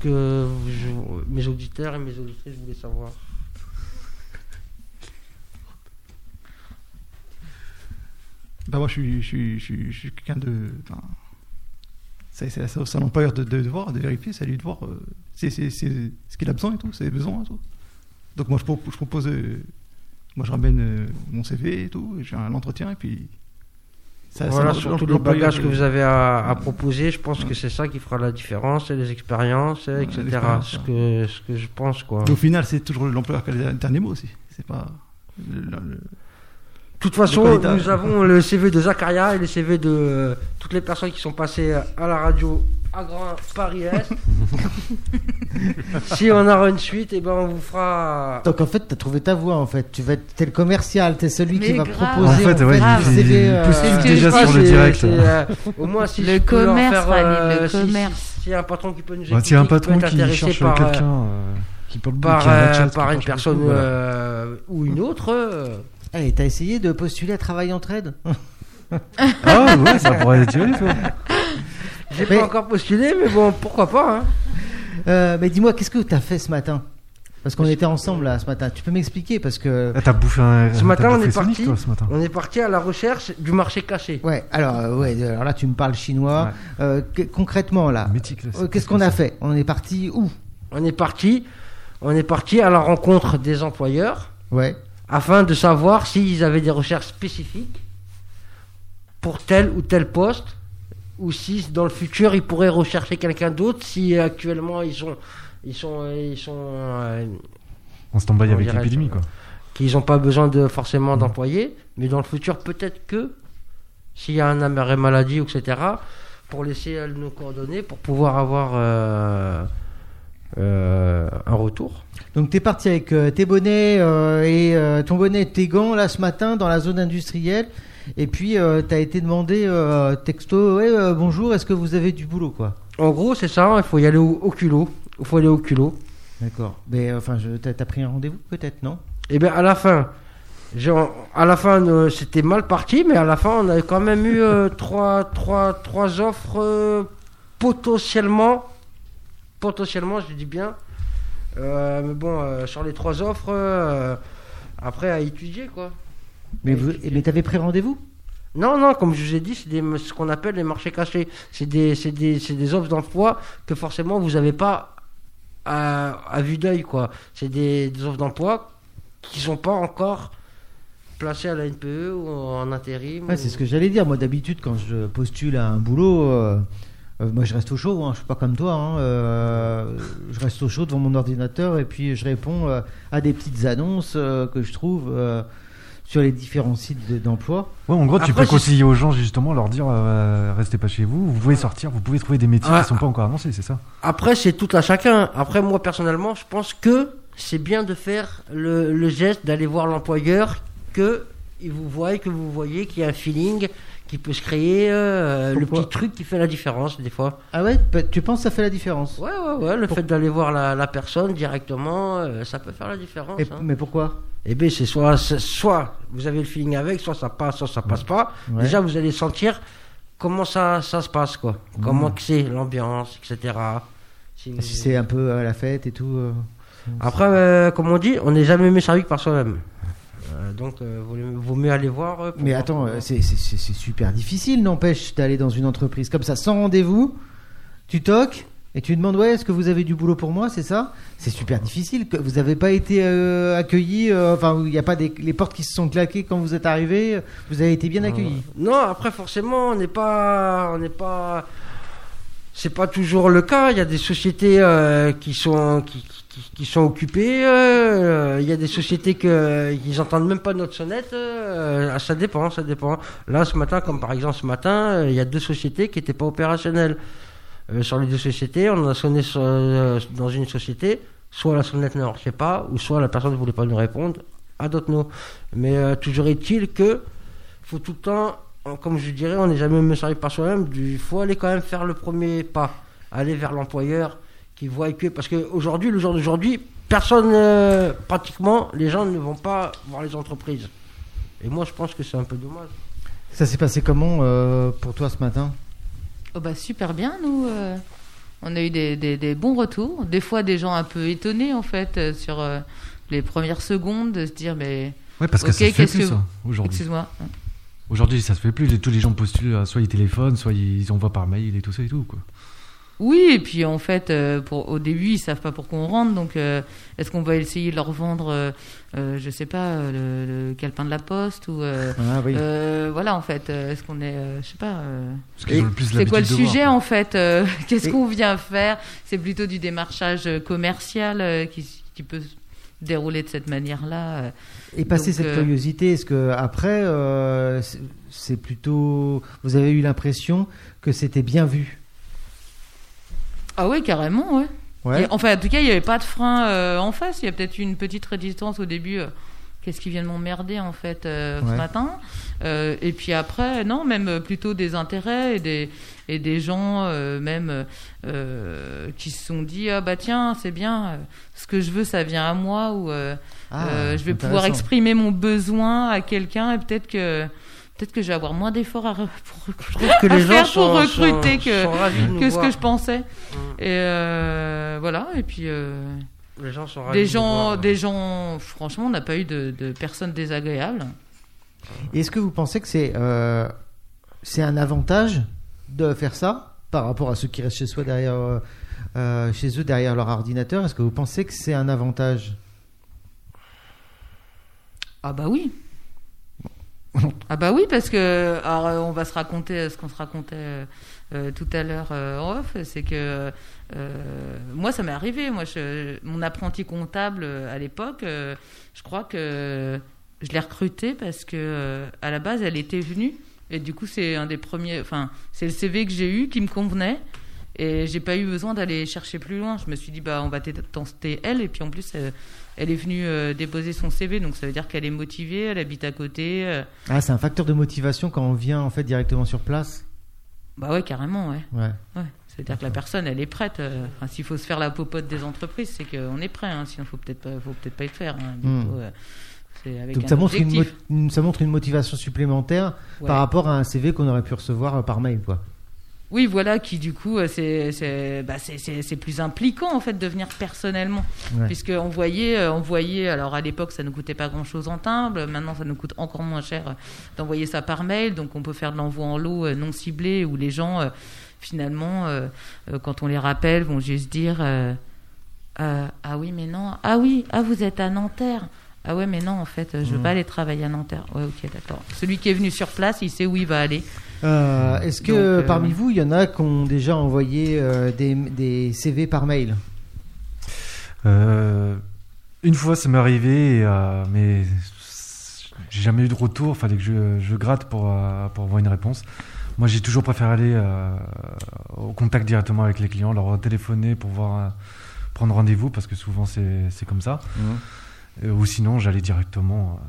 que mes auditeurs et mes auditrices voulaient savoir. Bah, moi, je suis, quelqu'un de. C'est à l'employeur de, de, de voir, de vérifier, c'est à lui de voir euh, c'est ce qu'il a besoin et tout, ses besoins et tout. Donc, moi, je, pro- je propose. euh, moi, je ramène euh, mon CV et tout, j'ai un entretien, et puis. ça- voilà, ça- sur tous les l'employeur, bagages que vous avez à, à proposer, je pense que c'est ça qui fera la différence, et les expériences, etc. l'expérience, Ce que, ce que je pense, quoi. et Au final, c'est toujours l'employeur qui a le dernier mot aussi. C'est pas. le- le- le- De toute façon, nous avons le CV de Zacharia et le CV de euh, toutes les personnes qui sont passées à la radio à Grand Paris-Est. si on aura une suite, et ben on vous fera. Donc en fait, t'as trouvé ta voie en fait. Tu vas être, t'es le commercial, t'es celui qui Mais va grave. proposer En fait, ouais, grave. il, il CV, euh, déjà sur le direct. euh, au moins, si Le je peux leur commerce, faire, le si- si- commerce. S'il y a un patron qui peut nous écouter, S'il y a un qui peut patron qui intéressé cherche par, euh, quelqu'un euh, qui parle par, qui euh, qui par une personne euh, ou une autre. Euh, Eh, t'as essayé de postuler à travail en trade Ah ouais, ça pourrait être joli. J'ai Mais- pas encore postulé, mais bon, pourquoi pas. hein. Euh, Mais dis-moi, qu'est-ce que t'as fait ce matin? Parce qu'on était ensemble là ce matin. Tu peux m'expliquer parce que. Ah, T'as bouffé un. Ce matin, on est parti. toi, ce matin. On est parti à la recherche du marché caché. Ouais. Alors euh, ouais. Alors là, tu me parles chinois. Euh, concrètement là, euh, qu'est-ce qu'on a fait? On est parti où? On est parti, on est parti à la rencontre des employeurs Ouais. Afin de savoir s'ils avaient des recherches spécifiques pour tel ou tel poste ou si dans le futur ils pourraient rechercher quelqu'un d'autre si actuellement ils ont ils sont, ils sont, euh, On stand-by Comment avec l'épidémie, quoi. qu'ils n'ont pas besoin de forcément Mm. d'employés, mais dans le futur peut-être que s'il y a un arrêt maladie, etc., pour laisser nos coordonnées pour pouvoir avoir euh, euh, un retour. Donc t'es parti avec euh, tes bonnets euh, et euh, ton bonnet et tes gants là ce matin dans la zone industrielle. Et puis euh, t'as été demandé euh, texto, ouais euh, bonjour, est-ce que vous avez du boulot quoi? En gros, c'est ça, il faut y aller au, au culot. Il faut aller au culot. D'accord. Mais enfin, t'as t'as pris un rendez-vous peut-être non? Et bien à la fin, j'ai- à la fin euh, c'était mal parti, mais à la fin on avait quand même eu euh, trois, trois, trois offres euh, potentiellement, potentiellement, je dis bien. Euh, mais bon, euh, sur les trois offres, euh, après à étudier quoi. Mais vous, mais t'avais pris rendez-vous? Non, non, comme je vous ai dit, c'est des- ce qu'on appelle les marchés cachés. C'est des, c'est des, c'est des offres d'emploi que forcément vous n'avez pas à, à vue d'œil, quoi. C'est des, des offres d'emploi qui sont pas encore placées à la NPE ou en intérim. Ouais, ou- c'est ce que j'allais dire. Moi, d'habitude, quand je postule à un boulot, euh, moi, je reste au chaud. Hein, je suis pas comme toi. hein, euh, je reste au chaud devant mon ordinateur et puis je réponds euh, à des petites annonces euh, que je trouve euh, sur les différents sites de- d'emploi. Ouais, en gros, tu Après, peux c'est- conseiller aux gens, justement, leur dire euh, restez pas chez vous, vous pouvez sortir, vous pouvez trouver des métiers Ah. qui sont pas encore avancés, c'est ça? Après, c'est tout à chacun. Après, moi, personnellement, je pense que c'est bien de faire le, le geste d'aller voir l'employeur, que il vous voit, que vous voyez qu'il y a un feeling qui peut se créer, euh, le petit truc qui fait la différence, des fois. Ah ouais bah, Tu penses que ça fait la différence? Ouais, ouais, ouais. Le fait d'aller voir la, la personne directement, euh, ça peut faire la différence. Et- hein. Mais pourquoi? Eh bien, c'est soit, soit vous avez le feeling avec, soit ça passe, soit ça passe pas. Ouais. Déjà, vous allez sentir comment ça, ça se passe, quoi. Comment que c'est, l'ambiance, etc. Si c'est un peu à la fête et tout. euh, Après, comme on dit, on n'est jamais mieux servi que par soi-même. Euh, donc, euh, vaut, mieux aller voir. euh, Mais attends, c'est super difficile, n'empêche, d'aller dans une entreprise comme ça, sans rendez-vous. Tu toques et tu demandes, ouais, est-ce que vous avez du boulot pour moi, c'est ça? C'est super difficile. que Vous n'avez pas été euh, accueilli, euh, enfin, il n'y a pas des, les portes qui se sont claquées quand vous êtes arrivé. Vous avez été bien accueilli. Non, après forcément, on n'est pas, on n'est pas, c'est pas toujours le cas. Il y a des sociétés euh, qui sont qui, qui, qui sont occupées. euh, il y a des sociétés que ils entendent même pas notre sonnette. euh, ça dépend, ça dépend. Là, ce matin, comme par exemple ce matin, euh, il y a deux sociétés qui n'étaient pas opérationnelles. Sur les deux sociétés, on a sonné dans une société, soit la sonnette ne marchait pas, ou soit la personne ne voulait pas nous répondre, à d'autres non. Mais toujours est-il que faut tout le temps, comme je dirais, on n'est jamais mieux servi par soi-même, il faut aller quand même faire le premier pas, aller vers l'employeur qui voit que, parce qu'aujourd'hui, le jour d'aujourd'hui, personne, euh, pratiquement, les gens ne vont pas voir les entreprises. Et moi, je pense que c'est un peu dommage. Ça s'est passé comment euh, pour toi ce matin? Oh bah super bien, nous. euh, on a eu des, des- des bons retours. Des fois, des gens un peu étonnés, en fait, euh, sur euh, les premières secondes, de se dire, mais. Ouais, parce que Ok, ça se fait plus, que ça, vous- aujourd'hui. Excuse-moi. Aujourd'hui, ça se fait plus. Tous les gens postulent, soit ils téléphonent, soit ils envoient par mail et tout ça et tout, quoi. Oui, et puis en fait, euh, pour, au début, ils savent pas pour qu'on rentre, donc euh, est-ce qu'on va essayer de leur vendre, euh, euh, je sais pas, le, le calepin de la poste ou euh, Ah oui. euh, voilà en fait, euh, est-ce qu'on est, euh, je sais pas. euh, C'est quoi le voir, sujet quoi. en fait euh, Qu'est-ce Et- qu'on vient faire? C'est plutôt du démarchage commercial euh, qui, qui peut se dérouler de cette manière-là. euh. Et passer Donc, cette euh, curiosité, est-ce que après, euh, c'est plutôt, vous avez eu l'impression que c'était bien vu? Ah oui, carrément, ouais. Ouais. Et, enfin, en tout cas, il n'y avait pas de frein euh, en face. Il y a peut-être eu une petite résistance au début. euh, Qu'est-ce qui vient de m'emmerder en fait euh, Ouais. ce matin Et puis après, non, même plutôt des intérêts et des, et des gens même qui se sont dit ah bah tiens c'est bien, ce que je veux ça vient à moi ou Ah, je vais pouvoir exprimer mon besoin à quelqu'un et peut-être que peut-être que je vais avoir moins d'efforts à, re- pour, que à les gens faire sont, pour recruter sont- que sont ce voir. que je pensais. Mm. Et euh, voilà, et puis euh, Les gens sont ravis des de nous gens, voir. des gens, franchement, on n'a pas eu de, de personnes désagréables. Est-ce que vous pensez que c'est euh, c'est un avantage de faire ça par rapport à ceux qui restent chez soi derrière euh, chez eux derrière leur ordinateur? Est-ce que vous pensez que c'est un avantage? Ah bah oui. Ah bah oui, parce que alors, euh, on va se raconter euh, ce qu'on se racontait euh, tout à l'heure en off, c'est que moi, ça m'est arrivé. Moi, mon apprenti comptable à l'époque, je crois que je l'ai recrutée parce que à la base, elle était venue. Et du coup, c'est un des premiers. Enfin, c'est le CV que j'ai eu qui me convenait. Et j'ai pas eu besoin d'aller chercher plus loin. Je me suis dit, bah, on va tenter elle. Et puis en plus, elle est venue euh, déposer son CV. Donc ça veut dire qu'elle est motivée, elle habite à côté. euh. Ah, c'est un facteur de motivation quand on vient en fait directement sur place. Bah ouais, carrément, ouais. Ouais. Ouais, c'est-à-dire que la personne, elle est prête. euh, Enfin, s'il faut se faire la popote des entreprises, c'est qu'on est prêt. Hein, sinon, faut peut-être pas, faut peut-être pas y faire. hein, Hmm. plutôt, euh, c'est avec Donc un ça montre, une objectif. mo- une- ça montre une motivation supplémentaire Ouais. par rapport à un CV qu'on aurait pu recevoir euh, par mail, quoi. Oui, voilà, qui du coup, euh, c'est c'est bah, plus impliquant en fait de venir personnellement, Ouais. puisque on voyait, euh, on voyait. Alors à l'époque, ça ne coûtait pas grand-chose en timbre. Maintenant, ça nous coûte encore moins cher euh, d'envoyer ça par mail. Donc, on peut faire de l'envoi en lot non ciblé où les gens, finalement, quand on les rappelle, vont juste dire ah oui, mais non, ah oui, ah vous êtes à Nanterre. Ah ouais, mais non, en fait, je veux Mm. pas aller travailler à Nanterre. Ouais, ok, d'accord. Celui qui est venu sur place, il sait où il va aller. Euh, Est-ce que Donc, euh, parmi vous, il y en a qui ont déjà envoyé euh, des, des CV par mail? Euh, une fois, ça m'est arrivé, euh, mais j'ai jamais eu de retour. Fallait que je, je gratte pour, euh, pour avoir une réponse. Moi, j'ai toujours préféré aller euh, au contact directement avec les clients, leur téléphoner pour voir, euh, prendre rendez-vous, parce que souvent c'est c'est comme ça. Euh, ou sinon, j'allais directement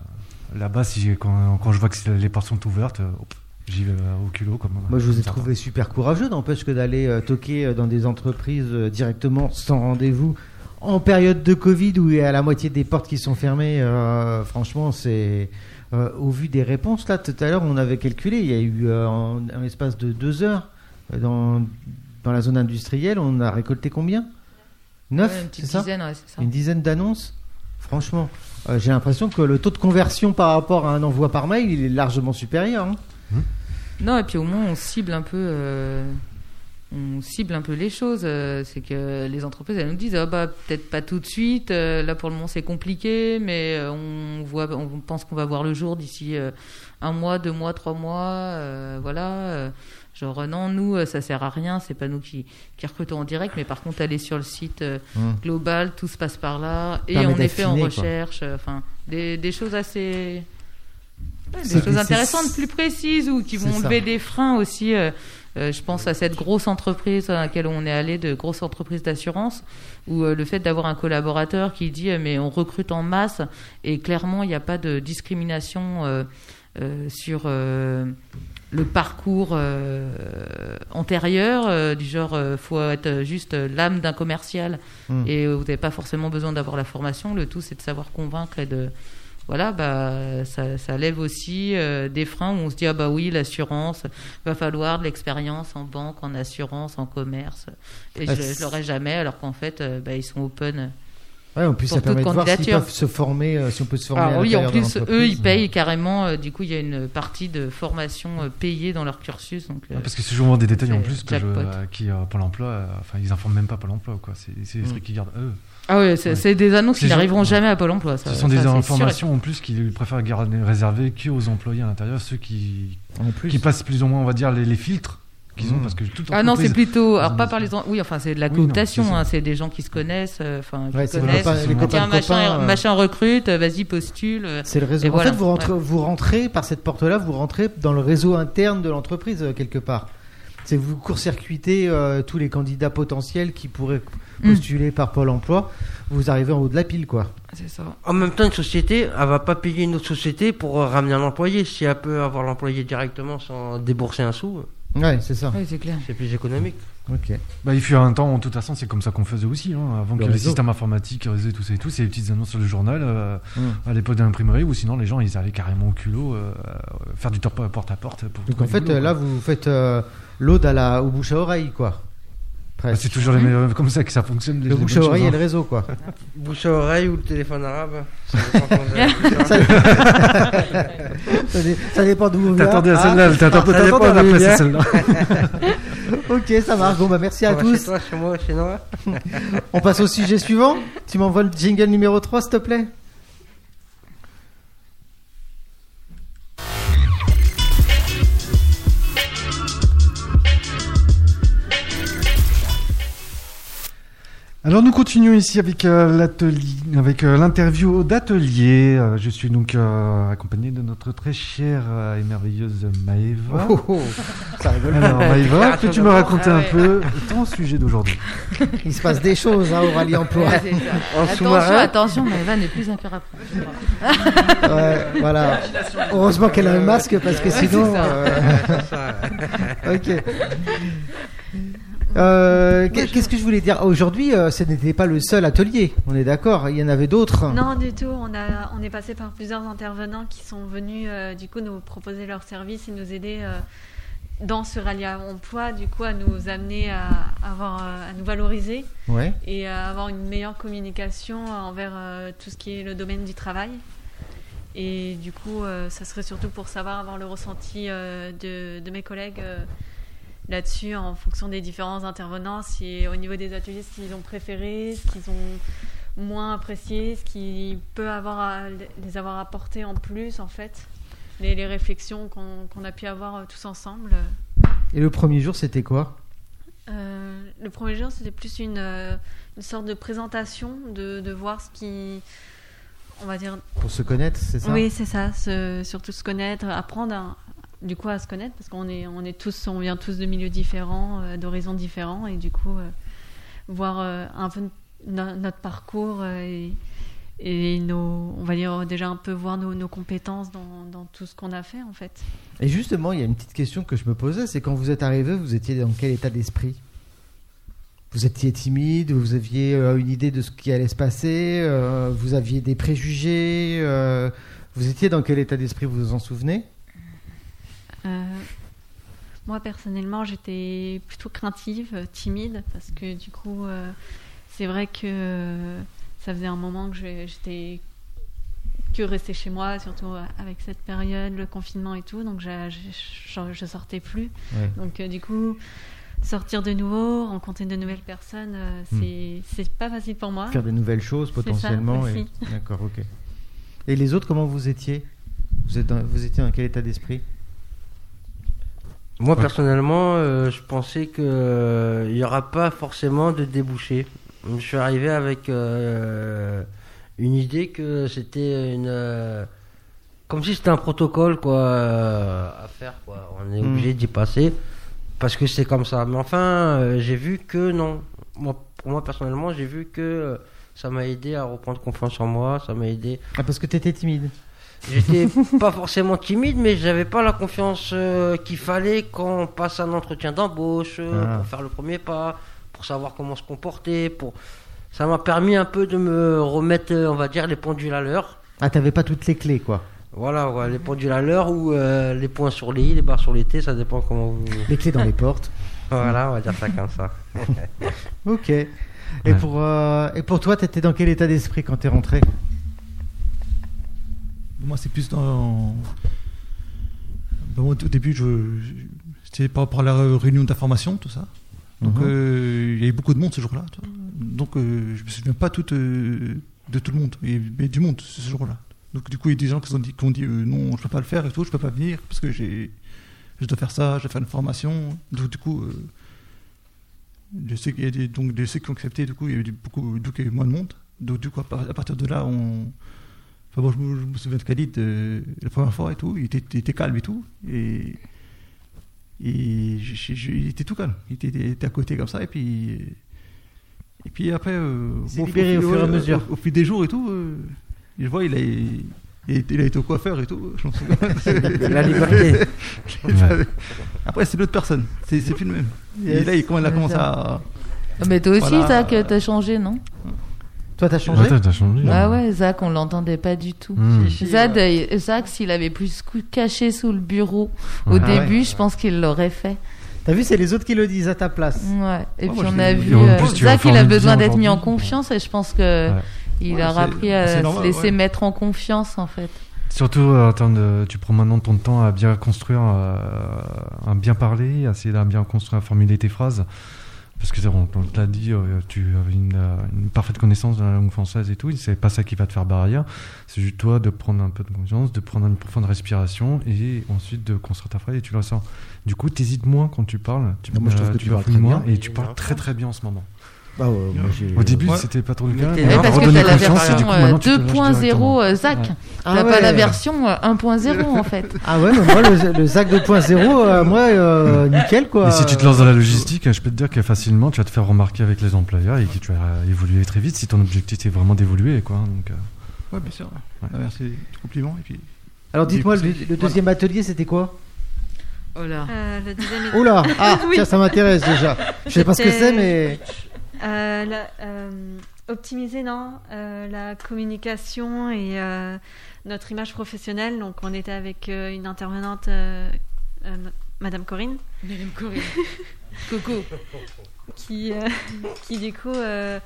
euh, là-bas. Si, quand, quand je vois que les portes sont ouvertes, euh, hop, j'y vais euh, au culot. Comme, Moi, je vous ai trouvé super courageux, n'empêche que d'aller euh, toquer euh, dans des entreprises euh, directement sans rendez-vous en période de Covid où il y a la moitié des portes qui sont fermées. euh, franchement, c'est euh, au vu des réponses là. Tout à l'heure, on avait calculé, il y a eu euh, en un espace de deux heures euh, dans dans la zone industrielle, on a récolté combien? Neuf, Ouais, une c'est petite ça? dizaine, ouais, c'est ça. Une dizaine d'annonces? Franchement, euh, j'ai l'impression que le taux de conversion par rapport à un envoi par mail, il est largement supérieur. hein. Non, et puis au moins on cible un peu, euh, on cible un peu les choses. euh, c'est que les entreprises elles nous disent ah bah peut-être pas tout de suite. euh, là pour le moment c'est compliqué, mais on voit, on pense qu'on va voir le jour d'ici un mois, deux mois, trois mois. voilà. Genre non, nous ça sert à rien, c'est pas nous qui, qui recrutons en direct, mais par contre aller sur le site Hum. global, tout se passe par là, et Permet en effet en recherche, enfin des, des choses assez Ouais, des choses intéressantes, plus précises ou qui vont ça. lever des freins aussi. euh, euh, je pense à cette grosse entreprise à laquelle on est allé, de grosse entreprise d'assurance, où euh, le fait d'avoir un collaborateur qui dit mais on recrute en masse et clairement il n'y a pas de discrimination sur le parcours euh, antérieur, euh, du genre euh, faut être juste l'âme d'un commercial Hmm. et vous n'avez pas forcément besoin d'avoir la formation. Le tout c'est de savoir convaincre et de voilà, bah, ça, ça lève aussi euh, des freins où on se dit ah bah oui l'assurance va falloir de l'expérience en banque, en assurance, en commerce et Ah, je, je l'aurais jamais alors qu'en fait euh, bah, ils sont open. Ouais, en plus, Pour ça permet de voir s'ils peuvent se former, euh, si on peut se former. Ah à oui, en plus eux ils payent carrément. euh, du coup il y a une partie de formation euh, payée dans leur cursus donc. euh, Ah, Parce que c'est souvent des détails en plus que je, euh, qui euh, Pôle emploi, euh, enfin ils informent même pas Pôle emploi quoi. C'est c'est des Mm. trucs qu'ils gardent eux. Ah ouais, c'est Ouais. des annonces qui n'arriveront ouais. jamais à Pôle Emploi. Ça, Ce sont ça, des informations en plus qu'ils préfèrent garder réservées qu'aux employés à l'intérieur, ceux qui, En plus. qui passent plus ou moins, on va dire, les, les filtres qu'ils ont parce que toute Ah non, c'est plutôt. Alors, Ils pas par les. Oui, enfin, c'est de la Oui, cooptation. c'est hein, c'est des gens qui se connaissent. euh, Enfin, qui Ouais, c'est les connaissent. copains- les Tiens, copains de machin, copains, euh. machin recrute, euh, vas-y, postule. euh. C'est le réseau. Et en voilà, fait, vous rentrez, ouais. vous rentrez par cette porte-là, vous rentrez dans le réseau interne de l'entreprise euh, quelque part. C'est vous court-circuitez euh, tous les candidats potentiels qui pourraient Mm. postuler par Pôle Emploi. Vous arrivez en haut de la pile, quoi. C'est ça. En même temps, une société, elle va pas payer une autre société pour euh, ramener un employé. Si elle peut avoir l'employé directement sans débourser un sou, Ouais, c'est ça. Oui, c'est clair. c'est plus économique. Ok. Bah, il fut un temps, en toute façon, c'est comme ça qu'on faisait aussi. hein, avant Le que le réseau. système informatique, le réseau et tout ça et tout, c'est les petites annonces sur le journal euh, Mm. à l'époque de l'imprimerie, ou sinon les gens ils allaient carrément au culot euh, faire du top porte à porte. Pour Donc en fait, boulot, là, quoi. vous faites euh, l'aude à la, au bouche à oreille, quoi. Bah, c'est toujours les meilleurs- comme ça que ça fonctionne. les- le bouche à oreille choses, et hein. le réseau, quoi. Bouche à oreille ou le téléphone arabe. Ça dépend vu ça. ça, dé- ça dépend d'où vous venez. T'attendais à Ah, celle-là, t'attendais à la vient. celle-là. Ok, ça marche. Bon, bah merci à tous. Chez toi, chez moi, chez Noah. On passe au sujet suivant. Tu m'envoies le jingle numéro 3, s'il te plaît? Alors nous continuons ici avec euh, l'atelier, avec euh, l'interview d'atelier. Euh, je suis donc euh, accompagné de notre très chère euh, et merveilleuse Maëva. Oh, oh, ça rigole. Alors Maëva, peux-tu me raconter Ah un ouais. peu ton sujet d'aujourd'hui? Il se passe des choses, hein, Aurélie Emploi. Ouais, Attention, attention, mais Evan n'est plus un cœur à prendre. Ouais, voilà. Heureusement qu'elle a un masque parce que sinon. ça. euh, ok. Euh, qu'est- Qu'est-ce que je voulais dire Aujourd'hui, euh, ce n'était pas le seul atelier. On est d'accord Il y en avait d'autres. Non, du tout. On, a, on est passé par plusieurs intervenants qui sont venus euh, du coup nous proposer leurs services et nous aider dans ce rallye à emploi, du coup à nous amener à, avoir, à nous valoriser Ouais. et à avoir une meilleure communication envers tout ce qui est le domaine du travail. Et du coup, ça serait surtout pour savoir avoir le ressenti de, de mes collègues là-dessus en fonction des différents intervenants, si au niveau des ateliers, ce qu'ils ont préféré, ce qu'ils ont moins apprécié, ce qui peut avoir à- les avoir apporté en plus en fait, les, les réflexions qu'on qu'on a pu avoir euh, tous ensemble. Et le premier jour, c'était quoi? Euh, le premier jour, c'était plus une, euh, une sorte de présentation, de, de voir ce qui, on va dire, Pour se connaître, c'est ça? Oui, c'est ça, se- surtout se connaître, apprendre à- du coup à se connaître parce qu'on est, on est tous, on vient tous de milieux différents, euh, d'horizons différents et du coup euh, voir euh, un peu no- notre parcours et, nos, on va dire déjà un peu voir nos, compétences dans, tout ce qu'on a fait en fait. Et justement, il y a une petite question que je me posais, c'est quand vous êtes arrivé, vous étiez dans quel état d'esprit? Vous étiez timide, vous aviez une idée de ce qui allait se passer, vous aviez des préjugés, vous étiez dans quel état d'esprit, vous vous en souvenez? Moi personnellement, j'étais plutôt craintive, euh, timide, parce que du coup, euh, c'est vrai que euh, ça faisait un moment que j'étais que restée chez moi, surtout euh, avec cette période, le confinement et tout, donc je, je, je sortais plus. Ouais. Donc euh, du coup, sortir de nouveau, rencontrer de nouvelles personnes, euh, c'est c'est pas facile pour moi. Faire de nouvelles choses ça, potentiellement. et-. D'accord, ok. Et les autres, comment vous étiez? Vous, êtes dans- vous étiez dans quel état d'esprit? Moi, personnellement, euh, je pensais qu'il n'y aura pas forcément de débouché. Je suis arrivé avec euh, une idée que c'était une. euh, comme si c'était un protocole quoi, euh, à faire. Quoi. On est Mm. obligé d'y passer parce que c'est comme ça. Mais enfin, euh, j'ai vu que non. Moi, pour moi, personnellement, j'ai vu que euh, ça m'a aidé à reprendre confiance en moi. Ça m'a aidé. ah, Parce que tu étais timide. J'étais pas forcément timide, mais j'avais pas la confiance euh, qu'il fallait quand on passe un entretien d'embauche, euh, Ah. pour faire le premier pas, pour savoir comment se comporter. Pour... Ça m'a permis un peu de me remettre, euh, on va dire, les pendules à l'heure. Ah, t'avais pas toutes les clés, quoi. Voilà, ouais, les pendules à l'heure ou euh, les points sur les i, les barres sur les t, ça dépend comment vous. Les clés dans les portes. Voilà, on va dire ça comme ça. Ok. Et, Ouais. pour, et pour toi, t'étais dans quel état d'esprit quand t'es rentré? Moi, c'est plus dans. Ben, moi, au début, je... c'était par rapport à la réunion d'information, tout ça. Donc, Mhm. euh, il y avait beaucoup de monde ce jour-là. Donc, euh, je me souviens pas tout, euh, de tout le monde. Avait du monde ce jour-là. Donc, du coup, il y a des gens qui ont dit, qui ont dit euh, non, je peux pas le faire et tout, je peux pas venir parce que j'ai, je dois faire ça, je dois faire une formation. Donc, du coup, je sais qu'il y a des, donc, de ceux qui ont accepté, du coup, il y avait beaucoup, donc, il y avait moins de monde. Donc, du coup, à partir de là, on. Enfin, bon, je, me, je me souviens de Khalid euh, la première fois et tout, il était, il était calme et tout. Et. Et je- je- je- il était tout calme. Il était, il était à côté comme ça. Et puis. Et puis après. euh, bon, libéré au fur et à mesure. Au, au fil des jours et tout. euh, je vois, il a, il, il a été au coiffeur et tout. Je m'en souviens. La liberté. Ouais. Après, c'est l'autre personne. C'est c'est plus le même. Et là, il, quand il a commencé à. Ah, Mais toi aussi, Voilà. T'as changé, non? Toi, t'as changé t'as changé. Ah ouais, Zach, on l'entendait pas du tout. Hmm. Zach, euh, Zach, s'il avait plus caché sous le bureau au Ouais. Ah début, je pense qu'il l'aurait fait. T'as vu, c'est les autres qui le disent à ta place. Ouais. Et Ouais, puis moi, on a vu euh, Zach, il a besoin d'être mis en confiance et je pense que Ouais. il Ouais, aura appris à se normal, laisser ouais. mettre en confiance en fait. Surtout, euh, attends, de- tu prends maintenant ton temps à bien construire, euh, à bien parler, à essayer de bien construire, à formuler tes phrases. Parce que c'est bon, on te l'a dit, euh, tu avais une, euh, une parfaite connaissance de la langue française et tout, et c'est pas ça qui va te faire barrière. C'est juste toi de prendre un peu de confiance, de prendre une profonde respiration et ensuite de construire ta phrase et tu la sors. Du coup, t'hésites moins quand tu parles. Tu, Ah, moi, je trouve que tu vas parles plus très moins bien. et tu parles très très bien en ce moment. Bah, ouais, moi, j'ai- Au début, Ouais. c'était pas trop le cas. mais parce que t'as la version coup, euh, maintenant, tu te lâches 2.0 directement. euh, Zach. Ouais. Ah T'as pas la version euh, 1.0 en fait. Ah ouais, mais moi, le, le Zach 2.0, euh, moi, euh, nickel quoi. Et si tu te lances dans la logistique, je peux te dire que facilement, tu vas te faire remarquer avec les employeurs et que tu vas évoluer très vite si ton objectif est vraiment d'évoluer. Quoi. Donc, euh, Ouais, bien sûr. Ouais. Ah, merci du compliment. Et puis, Alors dites-moi, le, deuxième atelier, c'était quoi? Oh là. Euh, le deuxième Oula Ah, Oui. tiens, ça m'intéresse déjà. Je sais pas ce que c'est, mais. Euh, la- euh, optimiser non Euh, la communication et euh, notre image professionnelle. Donc on était avec euh, une intervenante, euh, euh, Madame Corinne, Coco. qui, euh, qui du coup euh,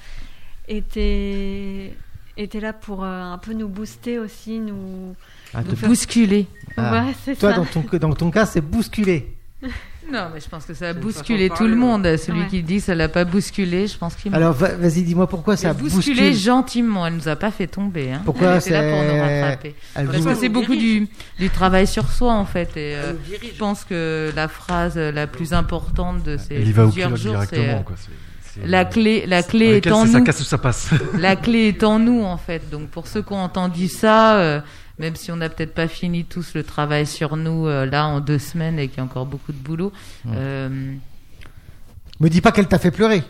était était là pour euh, un peu nous booster aussi, nous. Ah, te- bousculer. Ah. Ouais, Toi, ça. dans ton, dans ton cas, c'est bousculé. Non, mais je pense que ça a C'est bousculé tout le parler, monde. Celui Ouais. qui dit ça l'a pas bousculé, je pense qu'il. Alors, va- vas-y, dis-moi pourquoi ça a bousculé bousculé. gentiment. Elle nous a pas fait tomber. Hein. Pourquoi Elle était là pour nous c'est- rattraper. Elle Parce vous- que c'est beaucoup du, du travail sur soi en fait. Et euh, nous je pense que la phrase la plus importante de ces elle y va au plusieurs jours, c'est directement. euh, quoi. C'est- c'est- la clé. La clé est en c'est ça nous. casse ou ça passe. La clé est en nous en fait. Donc pour ceux qui ont entendu ça, euh, même si on n'a peut-être pas fini tous le travail sur nous euh, là en deux semaines et qu'il y a encore beaucoup de boulot. euh, Me dis pas qu'elle t'a fait pleurer.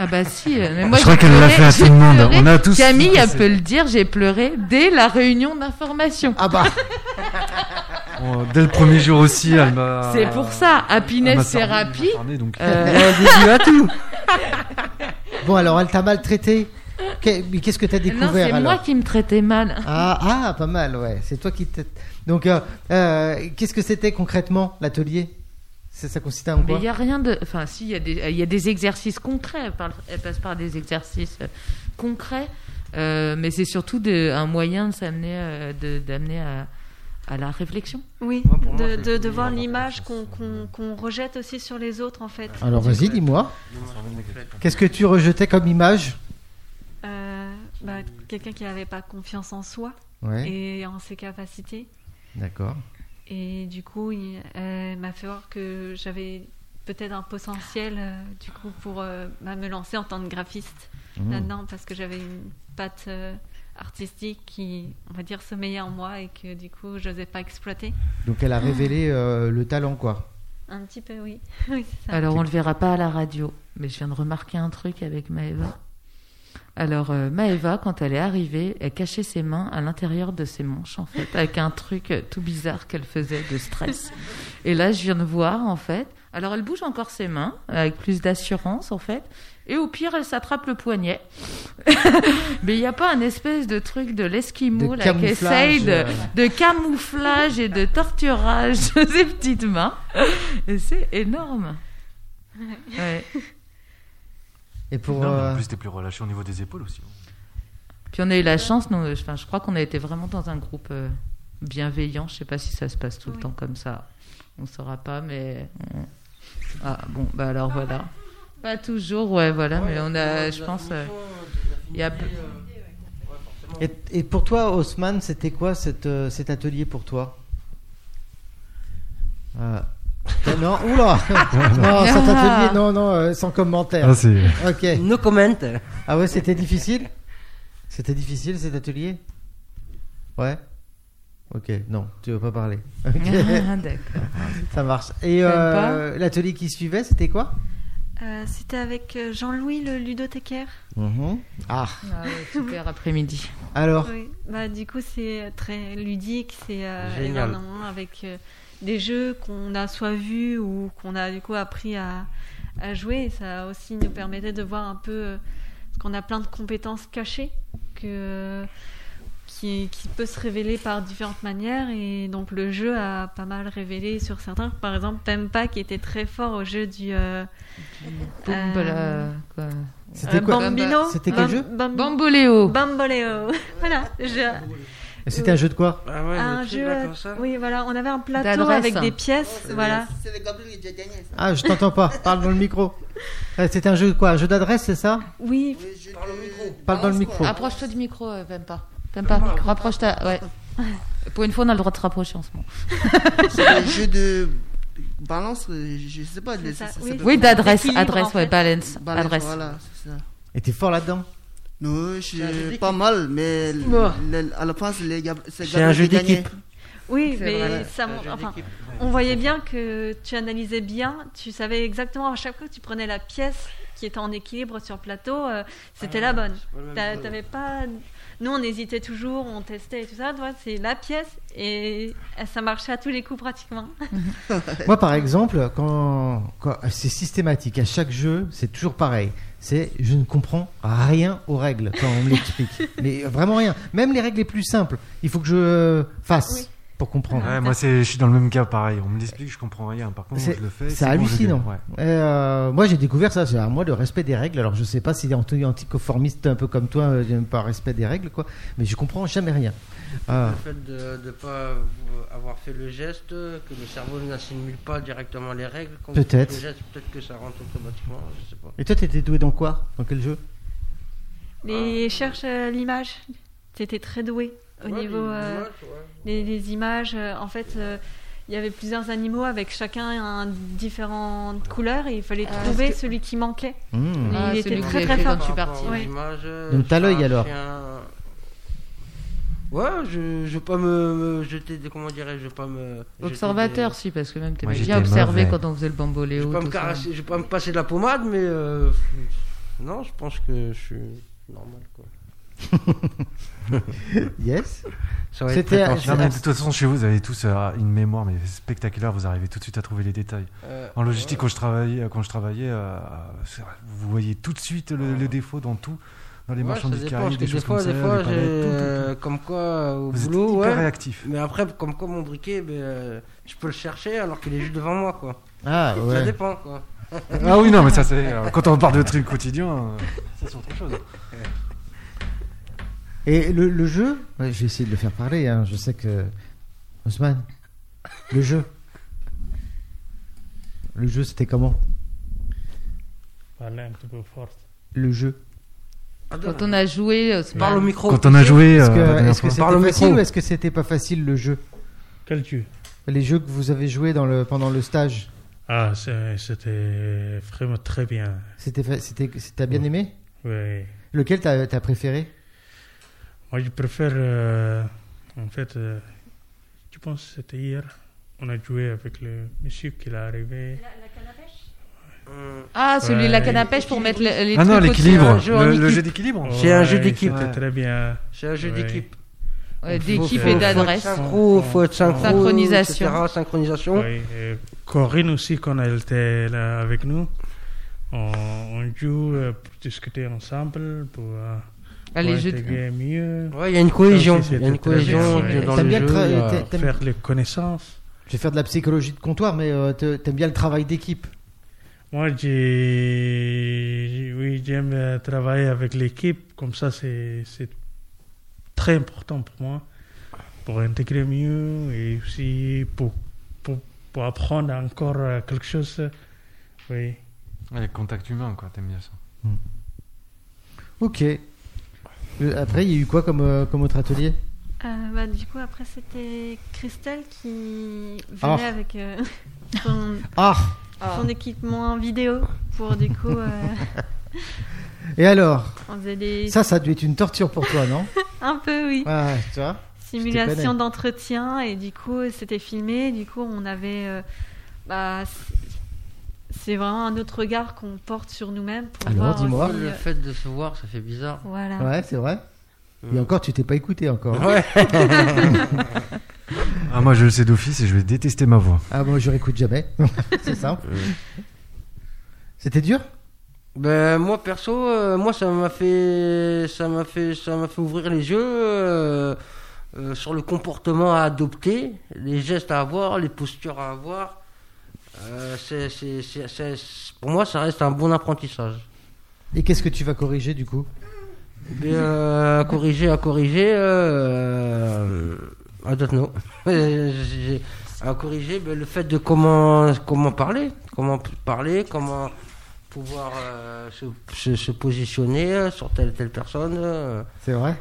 Ah bah si, euh, mais moi je crois qu'elle l'a fait à tout le monde. pleuré. On a tous. Camille, elle peut le dire, j'ai pleuré dès la réunion d'information. Ah bah, Bon, dès le premier jour aussi, elle m'a. C'est pour ça, Happiness Therapy. elle a dit à tout. Bon, alors, elle t'a maltraité. Qu'est-ce que t'as non, découvert c'est alors moi qui me traitais mal. Ah, ah, pas mal, ouais. C'est toi qui t'es. Donc, euh, euh, qu'est-ce que c'était concrètement l'atelier? Ça, ça consistait en Mais quoi? il y a rien de. Enfin, si, il y, a des- il y a des exercices concrets. Elle, parle- elle passe par des exercices euh, concrets. euh, mais c'est surtout de- un moyen de s'amener, de- d'amener à, à la réflexion. Oui, Moi, pour moi, de, de, voir l'image qu'on qu'on- qu'on rejette aussi sur les autres en fait. Alors, vas-y, dis-moi. Qu'est-ce que tu rejetais comme image? Euh, bah, Quelqu'un qui n'avait pas confiance en soi Ouais, et en ses capacités. d'accord. Et du coup, il elle m'a fait voir que j'avais peut-être un potentiel euh, du coup pour euh, bah, me lancer en tant que graphiste Mmh. là-dedans parce que j'avais une patte euh, artistique qui, on va dire, sommeillait en moi et que du coup, je n'osais pas exploiter. Donc, elle a révélé euh, le talent, quoi. Un petit peu, oui. oui c'est ça. Alors, on le verra pas à la radio, mais je viens de remarquer un truc avec Maëva. Alors, euh, Maëva, quand elle est arrivée, elle cachait ses mains à l'intérieur de ses manches, en fait, avec un truc tout bizarre qu'elle faisait de stress. Et là, je viens de voir, en fait. Alors, elle bouge encore ses mains, avec plus d'assurance, en fait. Et au pire, elle s'attrape le poignet. mais il n'y a pas un espèce de truc de l'esquimau, là, qui essaye de, euh, de camouflage et de torturage de ses petites mains. Et c'est énorme. Ouais. Et pour. Non, mais euh, En plus, t'es plus relâché au niveau des épaules aussi. Puis on a eu la chance, nous, enfin, je crois qu'on a été vraiment dans un groupe euh, bienveillant. Je sais pas si ça se passe tout le temps comme ça. On saura pas, mais. on- Ah bon, bah alors voilà. Pas toujours, ouais, voilà, mais on a, je pense. euh, il y a- Et, et pour toi, Haussmann, c'était quoi cette, euh, cet atelier pour toi? Euh, Non, oula Non, cet atelier, non, non, euh, sans commentaire. Ah, c'est. Ok. No comment. Ah ouais, c'était difficile? C'était difficile cet atelier? Ouais Ok, non, tu veux pas parler. Ok, Ah, d'accord. ça marche. Et euh, l'atelier qui suivait, c'était quoi? Euh, C'était avec euh, Jean-Louis, le ludothécaire. Mhm. Ah, Ah ouais, super après-midi. alors? Oui. Bah, du coup, c'est très ludique. C'est euh, Génial. énormément avec euh, des jeux qu'on a soit vus ou qu'on a du coup appris à, à jouer. Et ça aussi nous permettait de voir un peu euh, parce qu'on a plein de compétences cachées que qui, qui peut se révéler par différentes manières. Et donc le jeu a pas mal révélé sur certains. Par exemple Pempa qui était très fort au jeu du euh, Euh, quoi. C'était euh, quoi? Bambino. C'était quel jeu? Bam- Bamboléo. Bamboleo. Voilà. Je- C'était un jeu de quoi Ah ouais, un jeu oui voilà on avait un plateau D'adresse. avec des pièces voilà C'est le Gabriel qui a gagné. ça. Ah, je t'entends pas, parle dans le micro. Euh, C'était un jeu de quoi? Un jeu d'adresse, c'est ça? Oui Oui, je Parle au te- micro. Parle dans le micro. Approche-toi du micro, euh, Pempa. Pempa, rapproche-toi. Ouais. Pour une fois, on a le droit de se rapprocher en ce moment. C'est le jeu de balance, euh, je sais pas. C'est le- ça, ça oui. d'adresse, adresse, en ouais, fait. balance, Balance, adresse. Voilà, c'est ça. Et t'es fort là-dedans? Non, je suis pas mal, mais Bon. à la fin, c'est un jeu d'équipe. Oui, mais vrai. ça, mon- enfin, on voyait bien que tu analysais bien, tu savais exactement à chaque fois que tu prenais la pièce qui était en équilibre sur plateau, euh, c'était la bonne. T'a- T'avais pas. Nous, on hésitait toujours, on testait et tout ça. Toi, c'est la pièce et ça marchait à tous les coups pratiquement. Moi, par exemple, quand, quand- c'est systématique, à chaque jeu, c'est toujours pareil. C'est je ne comprends rien aux règles quand on me l'explique. Mais vraiment rien. Même les règles les plus simples, il faut que je fasse Oui. Pour comprendre. Ouais, moi, c'est, je suis dans le même cas, pareil. On me l'explique, je comprends rien. Par contre, C'est- je le fais. C'est hallucinant. Ouais. Euh, moi, j'ai découvert ça. C'est à moi le respect des règles. Alors, je sais pas si Anthony anticonformiste un peu comme toi, euh, j'aime pas respect des règles, quoi. Mais je comprends jamais rien. Ah. Le fait de ne pas avoir fait le geste, que le cerveau n'assimile pas directement les règles. Peut-être. le geste, peut-être que ça rentre automatiquement, je sais pas. Et toi, t'étais doué dans quoi? Dans quel jeu? Les cherche euh, l'image. T'étais très doué au Ouais, niveau les euh, images, ouais. les, les images. euh, en fait, euh, il y avait plusieurs animaux avec chacun un différentes couleurs et il fallait Ah, trouver que- celui qui manquait. Mmh. Il Ah, était très, très fort. quand je suis Par parti. euh, Donc, t'as l'œil, alors. Ouais, je je vais pas me, me jeter des comment dirais-je, je vais pas me Observateur, des- si, parce que même t'aimais bien mauvais. quand on faisait le Je bamboléo. vais pas me tout ça. caresser, je vais pas me passer de la pommade, mais euh, non, je pense que je suis normal quoi. Yes. Ça C'était- prétentieux. Non, mais de toute façon, chez vous, vous avez tous euh, une mémoire mais spectaculaire. Vous arrivez tout de suite à trouver les détails. Euh, En logistique, ouais. quand je travaillais, quand je travaillais, euh, vous voyez tout de suite le, le défaut dans tout, dans les Ouais, ça marchandises qui arrivent, que des choses des fois, comme ça, des fois, tout, tout, tout. euh, comme quoi euh, au Vous êtes boulot, hyper ouais. réactif. Mais après, comme quoi mon briquet, ben, euh, je peux le chercher alors qu'il est juste devant moi, quoi. Ah Ça ouais. dépend, quoi. Ah oui, non, mais ça, c'est euh, quand on parle de trucs quotidiens, euh, ça c'est autre chose. Et le, le jeu, ouais, vais essayer de le faire parler. hein, Je sais que Osman, le jeu, le jeu, c'était comment? Parlez un petit peu fort. Le jeu. Quand on a joué, Osman, Parle au micro. Quand on a joué, Est-ce euh, que est-ce que c'était facile micro. ou est-ce que c'était pas facile le jeu? Quel jeu Les jeux que vous avez joués dans le pendant le stage, Ah, c'était vraiment très bien. c'était fa- c'était t'as bien aimé? Oui. Lequel t'as as préféré? Moi, je préfère. euh, en fait, euh, je pense que c'était hier. On a joué avec le monsieur qui est arrivé. Hum, Ah, celui de Ouais. la canne à pêche pour mettre les, les Ah non, l'équilibre, en le, jeu d'équilibre. C'est un jeu d'équipe. C'était Ouais. très bien. C'est un jeu Ouais. d'équipe. D'équipe et d'adresse. synchro, faut être synchro, Synchronisation. etc., Synchronisation. Corinne aussi, quand elle était là avec nous, on, on joue euh, pour discuter ensemble, pour, euh, Les jeux de- mieux, Ouais, il y a une cohésion. Il y a une bien, cohésion dans T'aimes le bien jeu. tra- euh, t'aimes- faire les connaissances. Je vais faire de la psychologie de comptoir, mais euh, t'aimes bien le travail d'équipe. Moi, j'ai, oui, j'aime euh, travailler avec l'équipe, comme ça, c'est, c'est très important pour moi, pour intégrer mieux et aussi pour, pour, pour apprendre encore euh, quelque chose. Oui. Ouais, le contact humain, quoi, t'aimes bien ça. Ok. Euh, Après, il y a eu quoi comme, euh, comme autre atelier? Euh, bah, du coup, après, c'était Christelle qui venait Ah. avec euh, son, Ah. son équipement vidéo pour du coup, euh, Et alors? on faisait des Ça, ça a dû être une torture pour toi, non? Un peu oui. Ouais, tu vois simulation d'entretien et du coup c'était filmé. Du coup, on avait euh, bah, c'est vraiment un autre regard qu'on porte sur nous-mêmes pour Alors, voir dis-moi. aussi, Le euh, fait de se voir, ça fait bizarre. voilà. Ouais, c'est vrai. Et encore, tu t'es pas écouté encore. Ouais. Ah, moi, je le sais d'office et je vais détester ma voix. Ah, moi, je réécoute jamais. c'est simple. C'était dur? Ben moi perso, euh, moi ça m'a fait, ça m'a fait, ça m'a fait ouvrir les yeux euh, euh, sur le comportement à adopter, les gestes à avoir, les postures à avoir. Euh, c'est, c'est, c'est- c'est- pour moi, ça reste un bon apprentissage. Et qu'est-ce que tu vas corriger du coup? Mais, euh, à corriger, à corriger, euh, I don't know. À corriger ben, le fait de comment, comment parler, comment parler, comment pouvoir euh, se, se- se positionner sur telle telle personne, C'est vrai?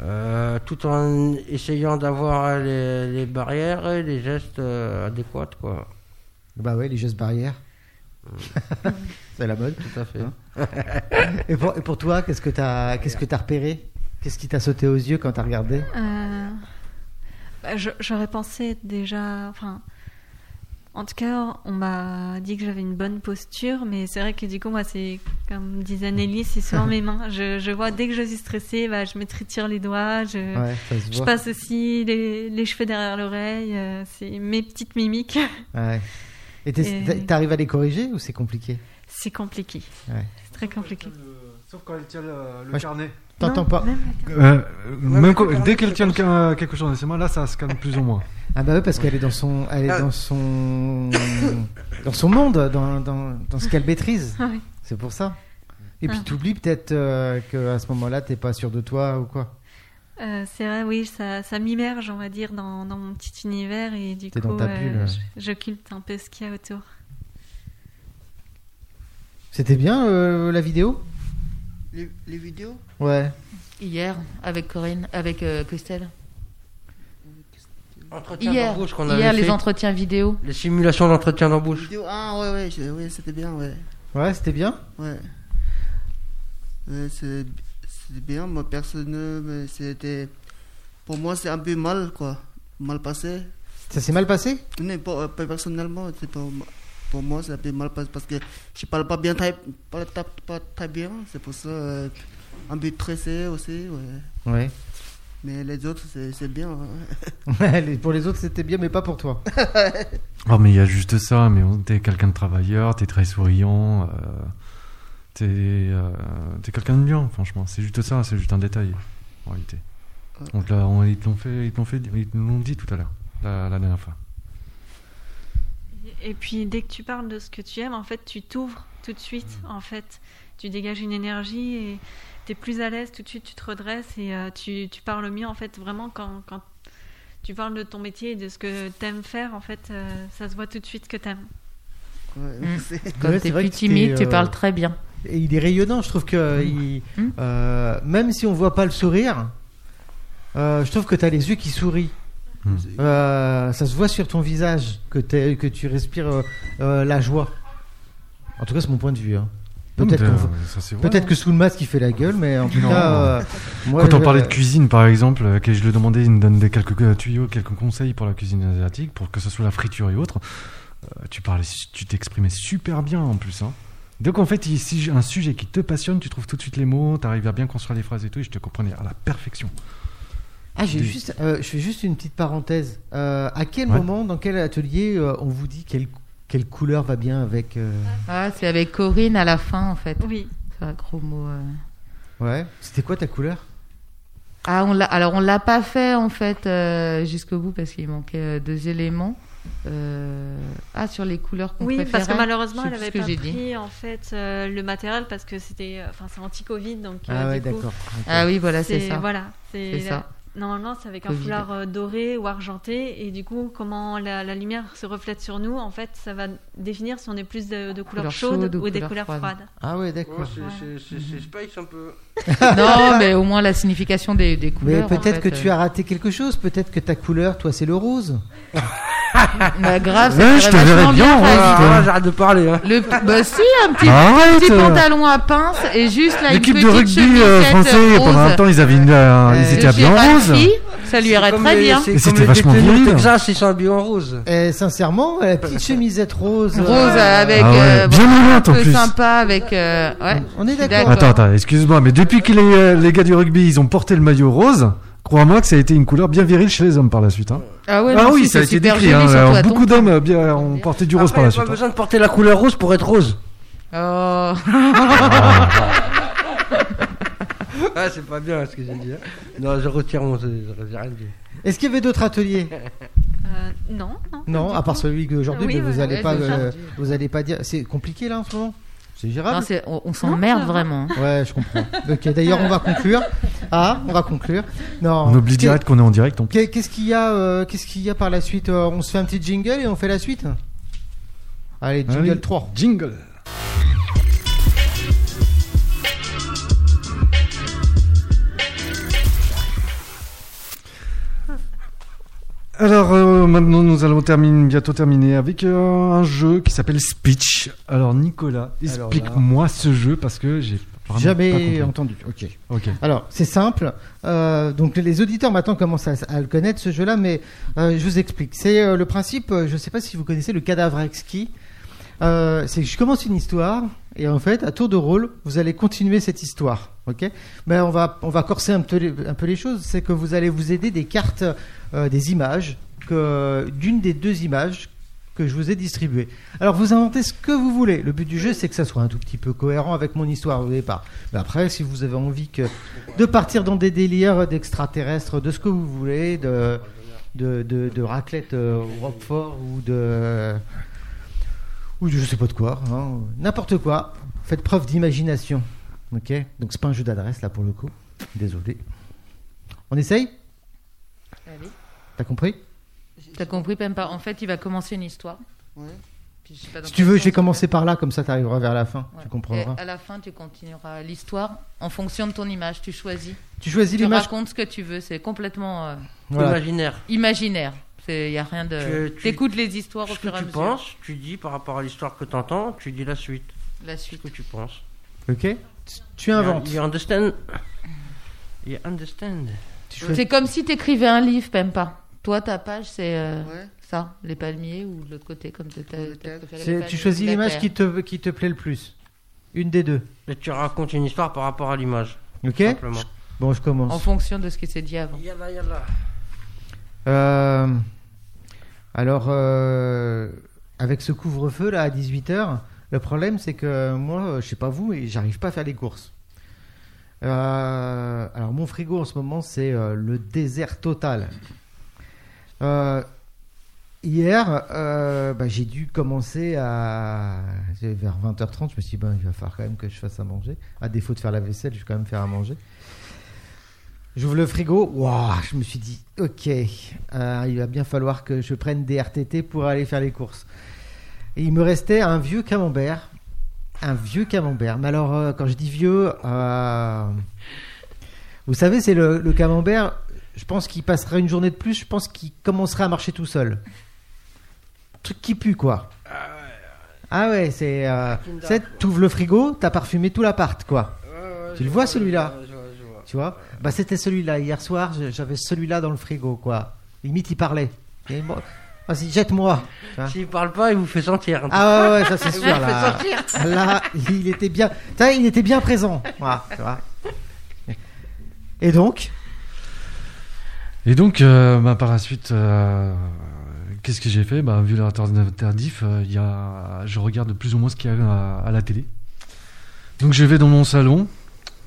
Euh, tout en essayant d'avoir les, les barrières et les gestes euh, adéquats, quoi. Bah ouais, les gestes barrières. C'est la mode. Tout à fait. Et pour, et pour toi, qu'est-ce que tu as, qu'est-ce que as repéré? Qu'est-ce qui t'a sauté aux yeux quand tu as regardé? Euh, bah, J'aurais pensé déjà. Enfin, en tout cas, on m'a dit que j'avais une bonne posture, mais c'est vrai que du coup, moi, c'est comme disait Nelly, c'est souvent mes mains. Je, je vois dès que je suis stressée, bah, je me tire les doigts, je, Ouais, je passe aussi les, les cheveux derrière l'oreille. euh, c'est mes petites mimiques. Ouais. Et t'arrives à les corriger ou c'est compliqué? C'est compliqué. Ouais. C'est très compliqué. Sauf quand elle tient le, le carnet. T'entends pas même Euh, même quand- dès qu'elle tient quelque chose dans ses mains, là, ça se calme plus ou moins. Ah bah oui, parce qu'elle est dans son, elle est Ah. dans son, dans son monde, dans, dans, dans ce qu'elle maîtrise. Ouais. C'est pour ça. Et puis Ah. t'oublies peut-être euh, qu'à ce moment-là, t'es pas sûr de toi ou quoi. Euh, c'est vrai, oui, ça, ça m'immerge, on va dire, dans, dans mon petit univers et du coup, dans ta euh, bulle, j'occulte un peu ce qu'il y a autour. C'était bien euh, la vidéo? Les, les vidéos? Ouais. Hier, avec Corinne, avec euh, Christelle. Entretien Hier, d'embauche qu'on hier avait les fait. entretiens vidéo. Les simulations d'entretien d'embauche. Ah ouais, ouais, ouais c'était bien, ouais. Ouais, c'était bien? Ouais. Ouais, c'est c'est bien, moi personnellement, mais c'était. Pour moi, c'est un peu mal, quoi. Mal passé. Ça s'est mal passé? Non, pas, pas personnellement, c'est pas. Pour moi, c'est un peu mal passé parce que je parle pas bien très, pas, pas, pas très bien. C'est pour ça, euh, un peu stressé aussi, ouais. Ouais. Mais les autres, c'est bien. hein. Pour les autres, c'était bien, mais pas pour toi. Oh, mais il y a juste ça. Mais t'es quelqu'un de travailleur, t'es très souriant, euh, t'es euh, t'es quelqu'un de bien, franchement. C'est juste ça, c'est juste un détail, en réalité. On te l'a- on- ils te l'ont fait, ils te l'ont fait, ils te l'ont dit tout à l'heure, la, la dernière fois. Et puis, dès que tu parles de ce que tu aimes, en fait, tu t'ouvres tout de suite, en fait. Tu dégages une énergie et tu es plus à l'aise, tout de suite, tu te redresses et euh, tu, tu parles mieux, en fait, vraiment, quand, quand tu parles de ton métier et de ce que tu aimes faire, en fait, euh, ça se voit tout de suite que tu aimes. Ouais, Mm. Comme Ouais, t'es plus timide, t'es, tu euh, parles très bien. Et il est rayonnant, je trouve que il- Mm. euh, même si on voit pas le sourire, euh, je trouve que tu as les yeux qui sourient. Hmm. Euh, ça se voit sur ton visage que, t'es- que tu respires euh, euh, la joie. En tout cas, c'est mon point de vue. hein. Peut-être hein. que sous le masque, il fait la gueule, mais en tout Non. cas, euh, moi, Quand on je- parlait de cuisine, par exemple, euh, que je lui demandais, il me donne des quelques tuyaux, quelques conseils pour la cuisine asiatique, pour que ce soit la friture et autres. Euh, tu parlais, tu t'exprimais super bien en plus. Hein. Donc en fait, si j'ai un sujet qui te passionne, tu trouves tout de suite les mots, tu arrives à bien construire les phrases et tout, et je te comprenais à la perfection. Ah, j'ai Des- juste, euh, je fais juste une petite parenthèse. Euh, à quel Ouais. moment, dans quel atelier, euh, on vous dit quelle, quelle couleur va bien avec euh, Ah, c'est avec Corinne à la fin, en fait. Oui. C'est un gros mot. euh. Ouais. C'était quoi ta couleur? Ah, on l'a. Alors, on l'a pas fait en fait euh, jusqu'au bout parce qu'il manquait euh, deux éléments. Euh, Ah, sur les couleurs qu'on Oui, préférait. parce que malheureusement, Je elle n'avait pas dit. pris en fait euh, le matériel parce que c'était, euh, enfin, c'est anti-Covid, donc euh, Ah ouais, coup, d'accord. Ah oui, voilà, c'est ça. voilà, c'est ça. Normalement, c'est avec un Covid. foulard euh, doré ou argenté, et du coup, comment la, la lumière se reflète sur nous, en fait, ça va définir si on est plus de, de couleurs Couleur chaudes chaude ou ou des couleur couleurs froide. froides. Ah ouais, d'accord. c'est Voilà. c'est- c'est- c'est Space un peu. non, mais au moins la signification des, des Mais couleurs. peut-être en que tu euh. as raté quelque chose. Peut-être que ta couleur, toi, c'est le rose. Bah, grave, Ouais, ça je te verrais bien, ouais. Ah, putain. là, j'arrête de parler. Hein. Le, bah si, un petit, petit pantalon à pince et juste là L'équipe de rugby euh, français, rose pendant un temps, ils, avaient une, euh, ils Euh, étaient habillés en rose. Ça lui irait très les- bien. C'était vachement viril. Texas, ils sont habillés en rose. Et sincèrement, la petite chemisette rose. euh, Rose avec Ah ouais, euh, bien moulante, en plus. sympa avec euh, ouais. On est d'accord. Attends, attends, excuse-moi, mais depuis que les, les gars du rugby, ils ont porté le maillot rose, crois-moi que ça a été une couleur bien virile chez les hommes par la suite. Hein. Ah ouais, ah non, oui, ça a c'est été décrit. Hein, alors, beaucoup d'hommes bien, ont porté du rose Après, par la il y a suite. pas besoin de porter la couleur rose pour être rose. Oh. Ah, c'est pas bien ce que j'ai dit. hein. Non, je retire mon. Est-ce qu'il y avait d'autres ateliers? Euh, non, non. Non, à part celui d'aujourd'hui, Oui, mais vous voilà. allez Ouais, pas, euh, vous allez pas dire. C'est compliqué là en ce moment? C'est Non, gérable. c'est- on, s'emmerde vraiment. Ouais, je comprends. Ok, d'ailleurs, on va conclure. Ah, on va conclure. Non. On oublie Qu'est- direct qu'on est en direct. qu'est- Qu'est-ce qu'il y a euh, Qu'est-ce qu'il y a par la suite Euh, On se fait un petit jingle et on fait la suite. Allez, jingle Allez, 3. Jingle. Alors euh, maintenant nous allons terminer, bientôt terminer avec euh, un jeu qui s'appelle Speech. Alors Nicolas, explique-moi ce jeu parce que j'ai Jamais entendu. Ok. Ok. Alors, c'est simple. Euh, donc, les auditeurs maintenant commencent à, à le connaître, ce jeu-là, mais euh, je vous explique. C'est euh, le principe, je ne sais pas si vous connaissez le cadavre exquis. C'est que je commence une histoire, et en fait, à tour de rôle, vous allez continuer cette histoire. ok? Mais on va, on va corser un peu les, choses. C'est que vous allez vous aider des cartes, euh, des images, d'une des deux images que je vous ai distribuées. Alors, vous inventez ce que vous voulez. Le but du jeu, c'est que ça soit un tout petit peu cohérent avec mon histoire au départ. Mais après, si vous avez envie de partir dans des délires d'extraterrestres, de ce que vous voulez, de, de, de, de raclette euh, ou de. Ou de je sais pas de quoi, hein, n'importe quoi. Faites preuve d'imagination. Ok? Donc, c'est pas un jeu d'adresse là pour le coup. Désolé. On essaye? Allez. T'as compris? T'as compris, même pas. En fait, il va commencer une histoire. Ouais. Puis je sais pas dans Si tu veux, je vais commencer par là, comme ça tu arriveras vers la fin. Ouais. Tu comprendras. Et à la fin, tu continueras l'histoire en fonction de ton image. Tu choisis. Tu choisis Tu l'image. racontes ce que tu veux. C'est complètement euh, Voilà. Imaginaire. imaginaire. Il n'y a rien de. Que tu- T'écoutes les histoires au Ce que fur et à tu mesure. penses, tu dis par rapport à l'histoire que tu entends, tu dis la suite. La Ce suite. que tu penses. Ok Tu inventes. You understand? You understand Tu C'est comme si tu écrivais un livre, même pas. Toi, ta page, c'est euh, Ouais. ça, les palmiers, ou de l'autre côté, comme tu palmiers, Tu choisis l'image qui te, qui te plaît le plus. Une des deux. Et tu racontes une histoire par rapport à l'image. Ok Simplement. Bon, je commence. En fonction de ce qui s'est dit avant. Yalla, yalla. Euh, alors, euh, avec ce couvre-feu là à 18h, le problème c'est que moi, euh, je sais pas vous, mais j'arrive pas à faire les courses. Alors, mon frigo en ce moment, c'est le désert total. Hier, bah, j'ai dû commencer à. Vers 20h30, je me suis dit, il va falloir quand même que je fasse à manger. À défaut de faire la vaisselle, je vais quand même faire à manger. J'ouvre le frigo, Ouah, je me suis dit, ok, euh, il va bien falloir que je prenne des RTT pour aller faire les courses. Et il me restait un vieux camembert, un vieux camembert. Mais alors, euh, quand je dis vieux, euh, vous savez, c'est le, le camembert, je pense qu'il passerait une journée de plus, je pense qu'il commencerait à marcher tout seul. Truc qui pue, quoi. Ah ouais, c'est... Euh, t'ouvres le frigo, t'as parfumé tout l'appart, quoi. Tu le vois, celui-là Tu vois Bah c'était celui-là. Hier soir, j'avais celui-là dans le frigo, quoi. Limite, il parlait. Et moi, Vas-y, jette-moi. S'il parle pas, il vous fait sentir. Ah ouais, ouais, ça c'est sûr. fait Là, il était bien. Il était bien présent. Voilà, tu vois. Et donc Et donc, euh, bah, par la suite, euh, qu'est-ce que j'ai fait bah, Vu tardif, euh, il y a, je regarde plus ou moins ce qu'il y a à, à la télé. Donc, je vais dans mon salon,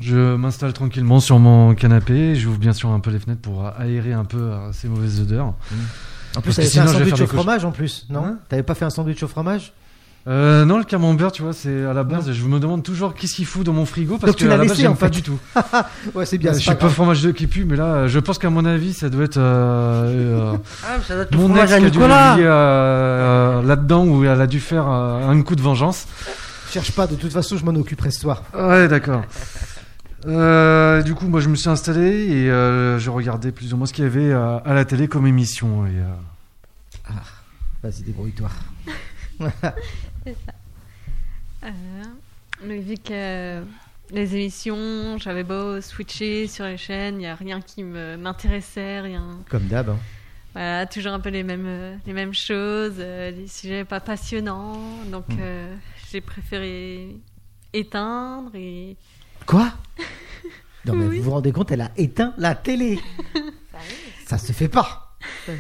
je m'installe tranquillement sur mon canapé, j'ouvre bien sûr un peu les fenêtres pour aérer un peu euh, ces mauvaises odeurs. En Parce plus, t'avais fait un je sandwich au fromage en plus, non Hein T'avais pas fait un sandwich au fromage Euh, non, le camembert, tu vois, c'est à la base, je me demande toujours qu'est-ce qu'il fout dans mon frigo parce Donc, que l'as à la base, j'aime en pas du tout. Ouais, c'est bien. je c'est suis pas fromage de qui pue, mais là, euh, je pense qu'à mon avis, ça doit être euh, euh, Ah, mais ça doit être le mon ex qui a dû euh, là-dedans où elle a dû faire euh, un coup de vengeance. Cherche pas, de toute façon, je m'en occuperai ce soir. Ouais, d'accord. Euh, du coup, moi, je me suis installé et euh, je regardais plus ou moins ce qu'il y avait euh, à la télé comme émission. Et, euh, Vas-y, débrouille-toi. Euh, mais vu que les émissions, j'avais beau switcher sur les chaînes, il n'y a rien qui me- m'intéressait, rien. Comme d'hab. hein. Voilà, toujours un peu les mêmes, les mêmes choses, euh, des sujets pas passionnants. Donc Mm. euh, j'ai préféré éteindre et. Quoi? Non, mais vous vous rendez compte, elle a éteint la télé. Ça se fait pas. Ça,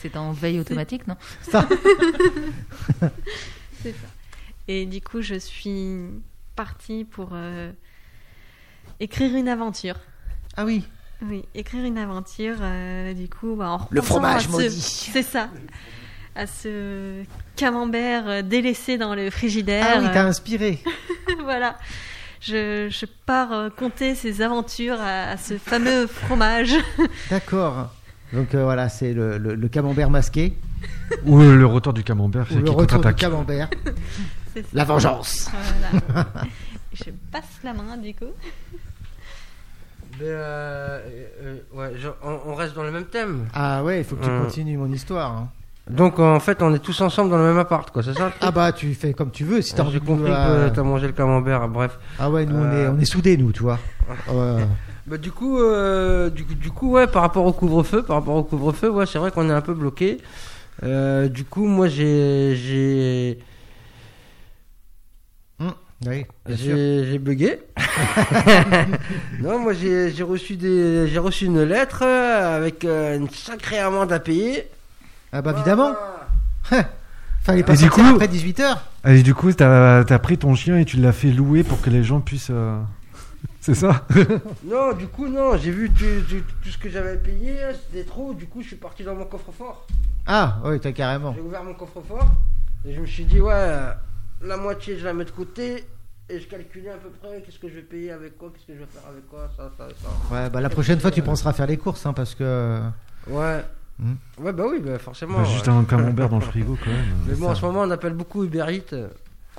c'est en veille automatique, non? Ça. C'est ça. Et du coup, je suis partie pour euh, écrire une aventure. Ah oui. Oui, écrire une aventure, euh, du coup, bah, en Le fromage ce- maudit. C'est ça. À ce camembert euh, délaissé dans le frigidaire. Ah oui, t'as inspiré. voilà. Je, je pars euh, conter ses aventures à, à ce fameux fromage. D'accord. Donc euh, voilà, c'est le, le- le camembert masqué. ou le retour du camembert Ou le retour du camembert. La vengeance. Voilà. je passe la main, du coup. Mais, euh, euh, ouais, je- on, on reste dans le même thème. Ah ouais, il faut que tu Hum. continues mon histoire. hein. Donc en fait, on est tous ensemble dans le même appart, quoi, c'est ça Ah bah tu fais comme tu veux. Si t'as envie de compris euh, que t'as mangé le camembert, bref. Ah ouais, nous on est Euh. on est soudés nous, tu vois. Ouais. Bah, du coup, euh, du, coup- du coup, ouais, par rapport au couvre-feu, par rapport au couvre-feu, ouais, c'est vrai qu'on est un peu bloqué. Euh, du coup, moi, j'ai, j'ai, Oui, bien sûr. j'ai, j'ai bugué. non, moi, j'ai, j'ai reçu des, j'ai reçu une lettre euh, avec euh, une sacrée amende à payer. Ah bah évidemment. Fallait pas Et du sortir coup- après 18h. Et du coup, t'as as pris ton chien et tu l'as fait louer pour que les gens puissent. euh, C'est ça Non, du coup, non, j'ai vu tout, tout- tout ce que j'avais payé, c'était trop. Du coup, je suis parti dans mon coffre-fort. Ah oui, t'as carrément. J'ai ouvert mon coffre-fort et je me suis dit, ouais, la moitié je la mets de côté et je calculais à peu près qu'est-ce que je vais payer avec quoi, qu'est-ce que je vais faire avec quoi, ça, ça, ça. Ouais, bah la prochaine fois tu penseras faire les courses hein, parce que Ouais. Ouais, bah oui, bah forcément. Bah, Juste ouais. un camembert dans le frigo quand même. Mais bon, Ça- en ce moment, on appelle beaucoup Uber Eats, euh,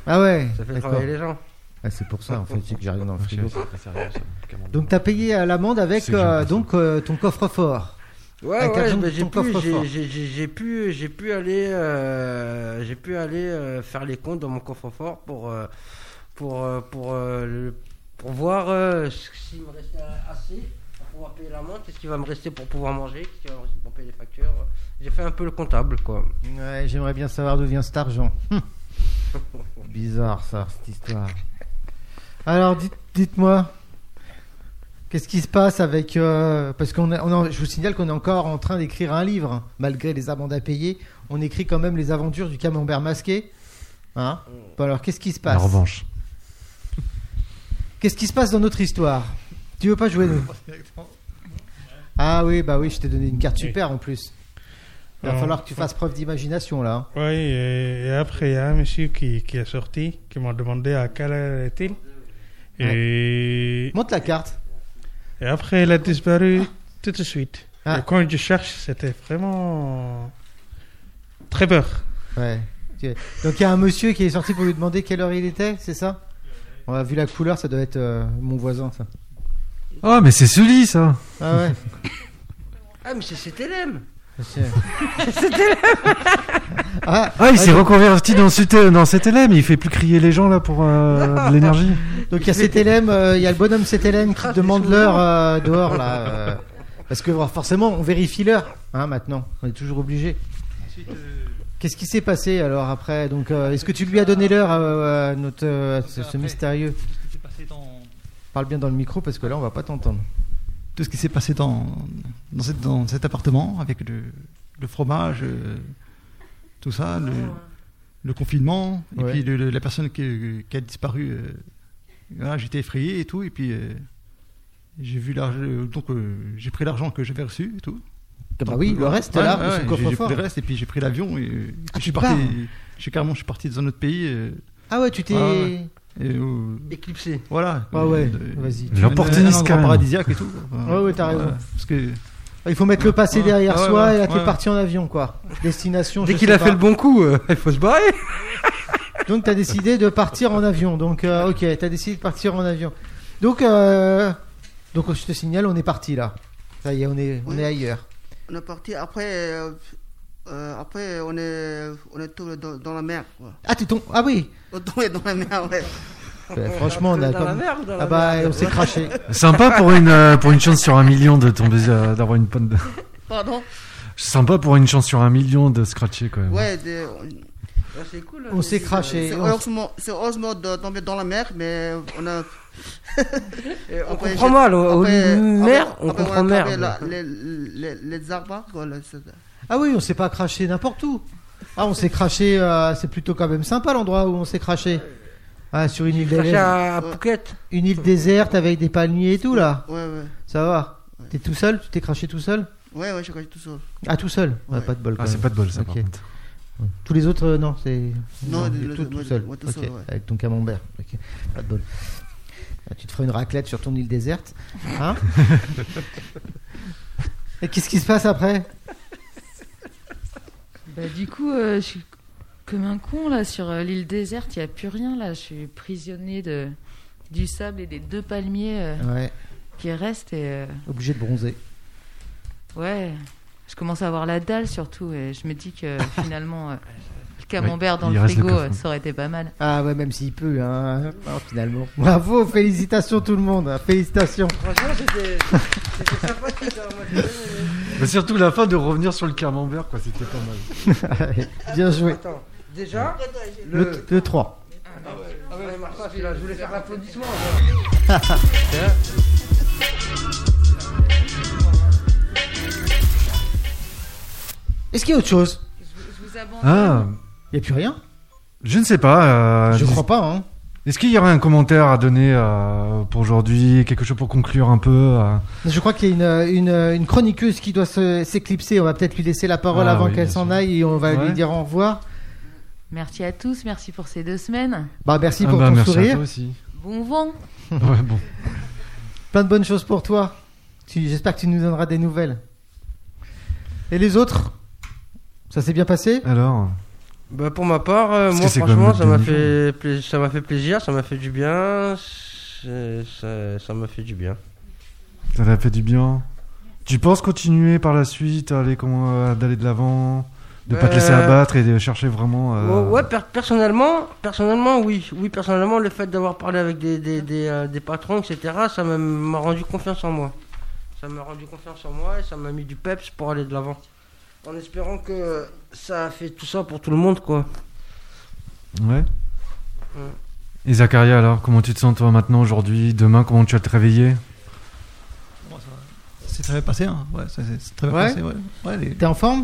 Ah ouais. ça fait travailler les gens. Ah, c'est pour ça en fait, c'est que j'ai rien dans le frigo. Sérieux, ça, le camembert. Donc t'as payé à l'amende avec euh, donc euh, ton coffre-fort. Ouais, Avec ouais, bah, de j'ai pu, coffre-fort. j'ai- j'ai- j'ai j'ai pu, j'ai pu aller, euh, j'ai pu aller euh, faire les comptes dans mon coffre-fort pour, euh, pour, euh, pour, euh, le- pour voir euh, s'il me restait assez pour pouvoir payer l'amende, qu'est-ce qui va me rester pour pouvoir manger, qu'est-ce qui va me rester pour payer les factures. J'ai fait un peu le comptable, quoi. Ouais, j'aimerais bien savoir d'où vient cet argent. Bizarre ça, cette histoire. Alors dites- dites-moi, qu'est-ce qui se passe avec... euh, parce qu'on on je vous signale qu'on est encore en train d'écrire un livre, hein. malgré les amendes à payer. On écrit quand même les aventures du camembert masqué. Hein Bon, alors qu'est-ce qui se La passe revanche. Qu'est-ce qui se passe dans notre histoire? Tu veux pas jouer nous Ah oui, bah oui, je t'ai donné une carte super en plus. Il va falloir que tu fasses preuve d'imagination là. Oui, et, et après, il y a un monsieur qui, qui est sorti, qui m'a demandé à quelle heure est-il. Et, Monte la carte. et après, il a disparu tout de suite. Ah. Et quand je cherche, c'était vraiment très peur. Ouais. Donc il y a un monsieur qui est sorti pour lui demander quelle heure il était, c'est ça? On a vu la couleur, ça doit être euh, mon voisin ça. Oh, mais c'est Sully, ça Ah ouais. Ah, mais c'est CTLM Monsieur. ah, Ah, il ah, s'est reconverti dans, CT dans CTLM, il fait plus crier les gens là pour euh, de l'énergie. Donc il y a CTLM, euh, il y a le bonhomme CTLM qui Ah, demande l'heure euh, dehors là. euh, parce que forcément on vérifie l'heure hein, maintenant, on est toujours obligé. Qu'est-ce qui s'est passé alors après? Donc euh, est-ce que tu lui as donné l'heure à, notre euh, ce, ce mystérieux? Tout ce qui s'est passé dans, Parle bien dans le micro parce que là on va pas t'entendre. tout ce qui s'est passé dans, dans, cette- dans cet appartement avec le, le fromage, euh, tout ça, le, le confinement, et puis le- le- la personne qui, qui a disparu. euh, voilà, J'étais effrayé et tout, et puis euh, j'ai vu l'argent, donc euh, j'ai pris l'argent que j'avais reçu et tout. Bah Donc, oui, le reste ouais, là, ouais, j'ai- pris le reste et puis j'ai pris l'avion et, et puis Ah, je suis parti. pars Je suis carrément, je suis parti dans un autre pays. euh, Ah ouais, tu t'es. Et, euh, Éclipsé. voilà. Ah ouais, De- vas-y. un- L'opportuniste, paradisiaque et tout. Enfin, Ouais, ouais, t'as raison. Parce que Il faut mettre le passé Ouais, derrière ouais, soi ouais, et là t'es ouais. parti en avion quoi. Destination. Dès qu'il a pas. fait le bon coup, euh, il faut se barrer. Donc t'as décidé de partir en avion. Donc euh, ok, t'as décidé de partir en avion. Donc euh, donc je te signale, on est parti là. Ça y est, on est on Oui. est ailleurs. On est parti. Après, euh, après on est, on est tombé dans, dans la mer. Quoi. Ah tu tombes. Ah oui. On est dans la mer, ouais. Ouais, franchement, on a dans la comme. mer ou dans la Ah bah on s'est craché. Sympa pour une, euh, pour une chance sur un million de tomber, euh, d'avoir une panne de... Pardon Sympa pour une chance sur un million de scratcher quand même. Ouais, c'est cool. On s'est craché. c'est On- heureusement, de tomber dans la mer, mais on a. Et on Après, comprend mal. Au, au après- mer, après- on après, comprend a merde. trouvé la- les, les, les arbres, quoi, là, c'est- Ah oui, on s'est pas craché n'importe où. Ah on s'est craché. euh, c'est plutôt quand même sympa l'endroit où on s'est craché. Ah sur une île Craché déserte, à. Phuket. une île déserte avec des palmiers et tout là. Ouais, ouais. Ça va. T'es tout seul? Tu t'es craché tout seul? Ouais, ouais, je suis craché tout seul. Ah tout seul? Ouais, Ouais. pas de bol. Ah, c'est pas de bol ça par Ok. contre. Tous les autres, euh, non, c'est. Non, le- tout, le- tout seul. tout Ok, seul, ouais. Avec ton camembert. Ok, Pas de bol. Ah, tu te feras une raclette sur ton île déserte. Hein Et qu'est-ce qui se passe après? Bah, du coup, euh, je suis comme un con là sur euh, l'île déserte, il n'y a plus rien là. Je suis prisonnier de, du sable et des deux palmiers. euh. Ouais. qui reste. Et euh, Obligé de bronzer. ouais, je commence à avoir la dalle surtout. Et je me dis que finalement, euh, le camembert dans il le reste le frigo, plafond. ça aurait été pas mal. Ah ouais, même s'il peut, hein, hein, finalement. Bravo, félicitations tout le monde, hein, félicitations. Franchement, c'était c'était sympathique. hein, moi, j'ai bien aimé. Mais surtout la fin de revenir sur le camembert, quoi, c'était pas mal. Bien joué. Attends, déjà, Le, le. le 3. Ah ouais, celui-là, je voulais faire l'applaudissement. Est-ce qu'il y a autre chose? Je vous abandonne. Ah, Il n'y a plus rien? Je ne sais pas. euh, Je crois pas, hein. Est-ce qu'il y aurait un commentaire à donner euh, pour aujourd'hui Quelque chose pour conclure un peu euh? Je crois qu'il y a une, une, une chroniqueuse qui doit se- s'éclipser. On va peut-être lui laisser la parole Ah avant oui, qu'elle s'en aille et on va Ouais. lui dire au revoir. Merci à tous, merci pour ces deux semaines. Bah merci Ah pour bah, ton merci à sourire. toi aussi. Bon vent. Ouais, bon. Plein de bonnes choses pour toi. J'espère que tu nous donneras des nouvelles. Et les autres? Ça s'est bien passé? Alors, Bah pour ma part, euh, moi franchement ça m'a fait ça m'a fait plaisir, ça m'a fait du bien, ça m'a fait du bien. ça t'a fait du bien. Tu penses continuer par la suite, aller comment, euh, d'aller de l'avant, de pas te laisser Euh, abattre et de chercher vraiment. euh, Ouais, per- personnellement, personnellement oui, oui personnellement le fait d'avoir parlé avec des des, des, des patrons etc, ça m'a rendu confiance en moi. Ça m'a rendu confiance en moi et ça m'a mis du peps pour aller de l'avant. En espérant que ça a fait tout ça pour tout le monde quoi. Ouais. Et Zacharia, alors, comment tu te sens toi maintenant, aujourd'hui, demain, comment tu vas te réveiller? Bon, ça va. C'est très bien passé, hein. Ouais, c'est c'est très bien Ouais. passé, ouais. Ouais, les- T'es en forme?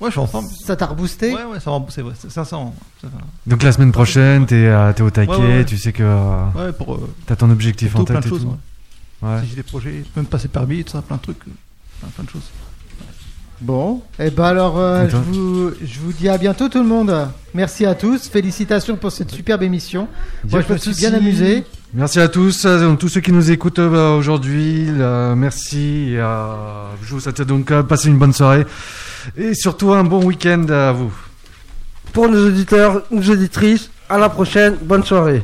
Ouais, je suis en forme. Ça t'a reboosté? Ouais, ouais, ça ça, ça, ça va. Donc la semaine prochaine, t'es euh, t'es au taquet, Ouais, ouais, ouais. tu sais que euh, Ouais, pour, euh, t'as ton objectif pour en tout, plein tête de et choses, tout. ouais. Ouais. Si j'ai des projets, même passer permis, tout ça, plein de trucs, euh, plein, plein de choses. Bon, et ben alors euh, je vous, je vous dis à bientôt tout le monde. Merci à tous, félicitations pour cette superbe émission. Moi je me suis bien amusé. Merci à tous, euh, tous ceux qui nous écoutent euh, aujourd'hui. euh, merci. Je vous souhaite donc passer une bonne soirée et surtout un bon week-end à vous. Pour nos auditeurs, nos auditrices, à la prochaine, bonne soirée.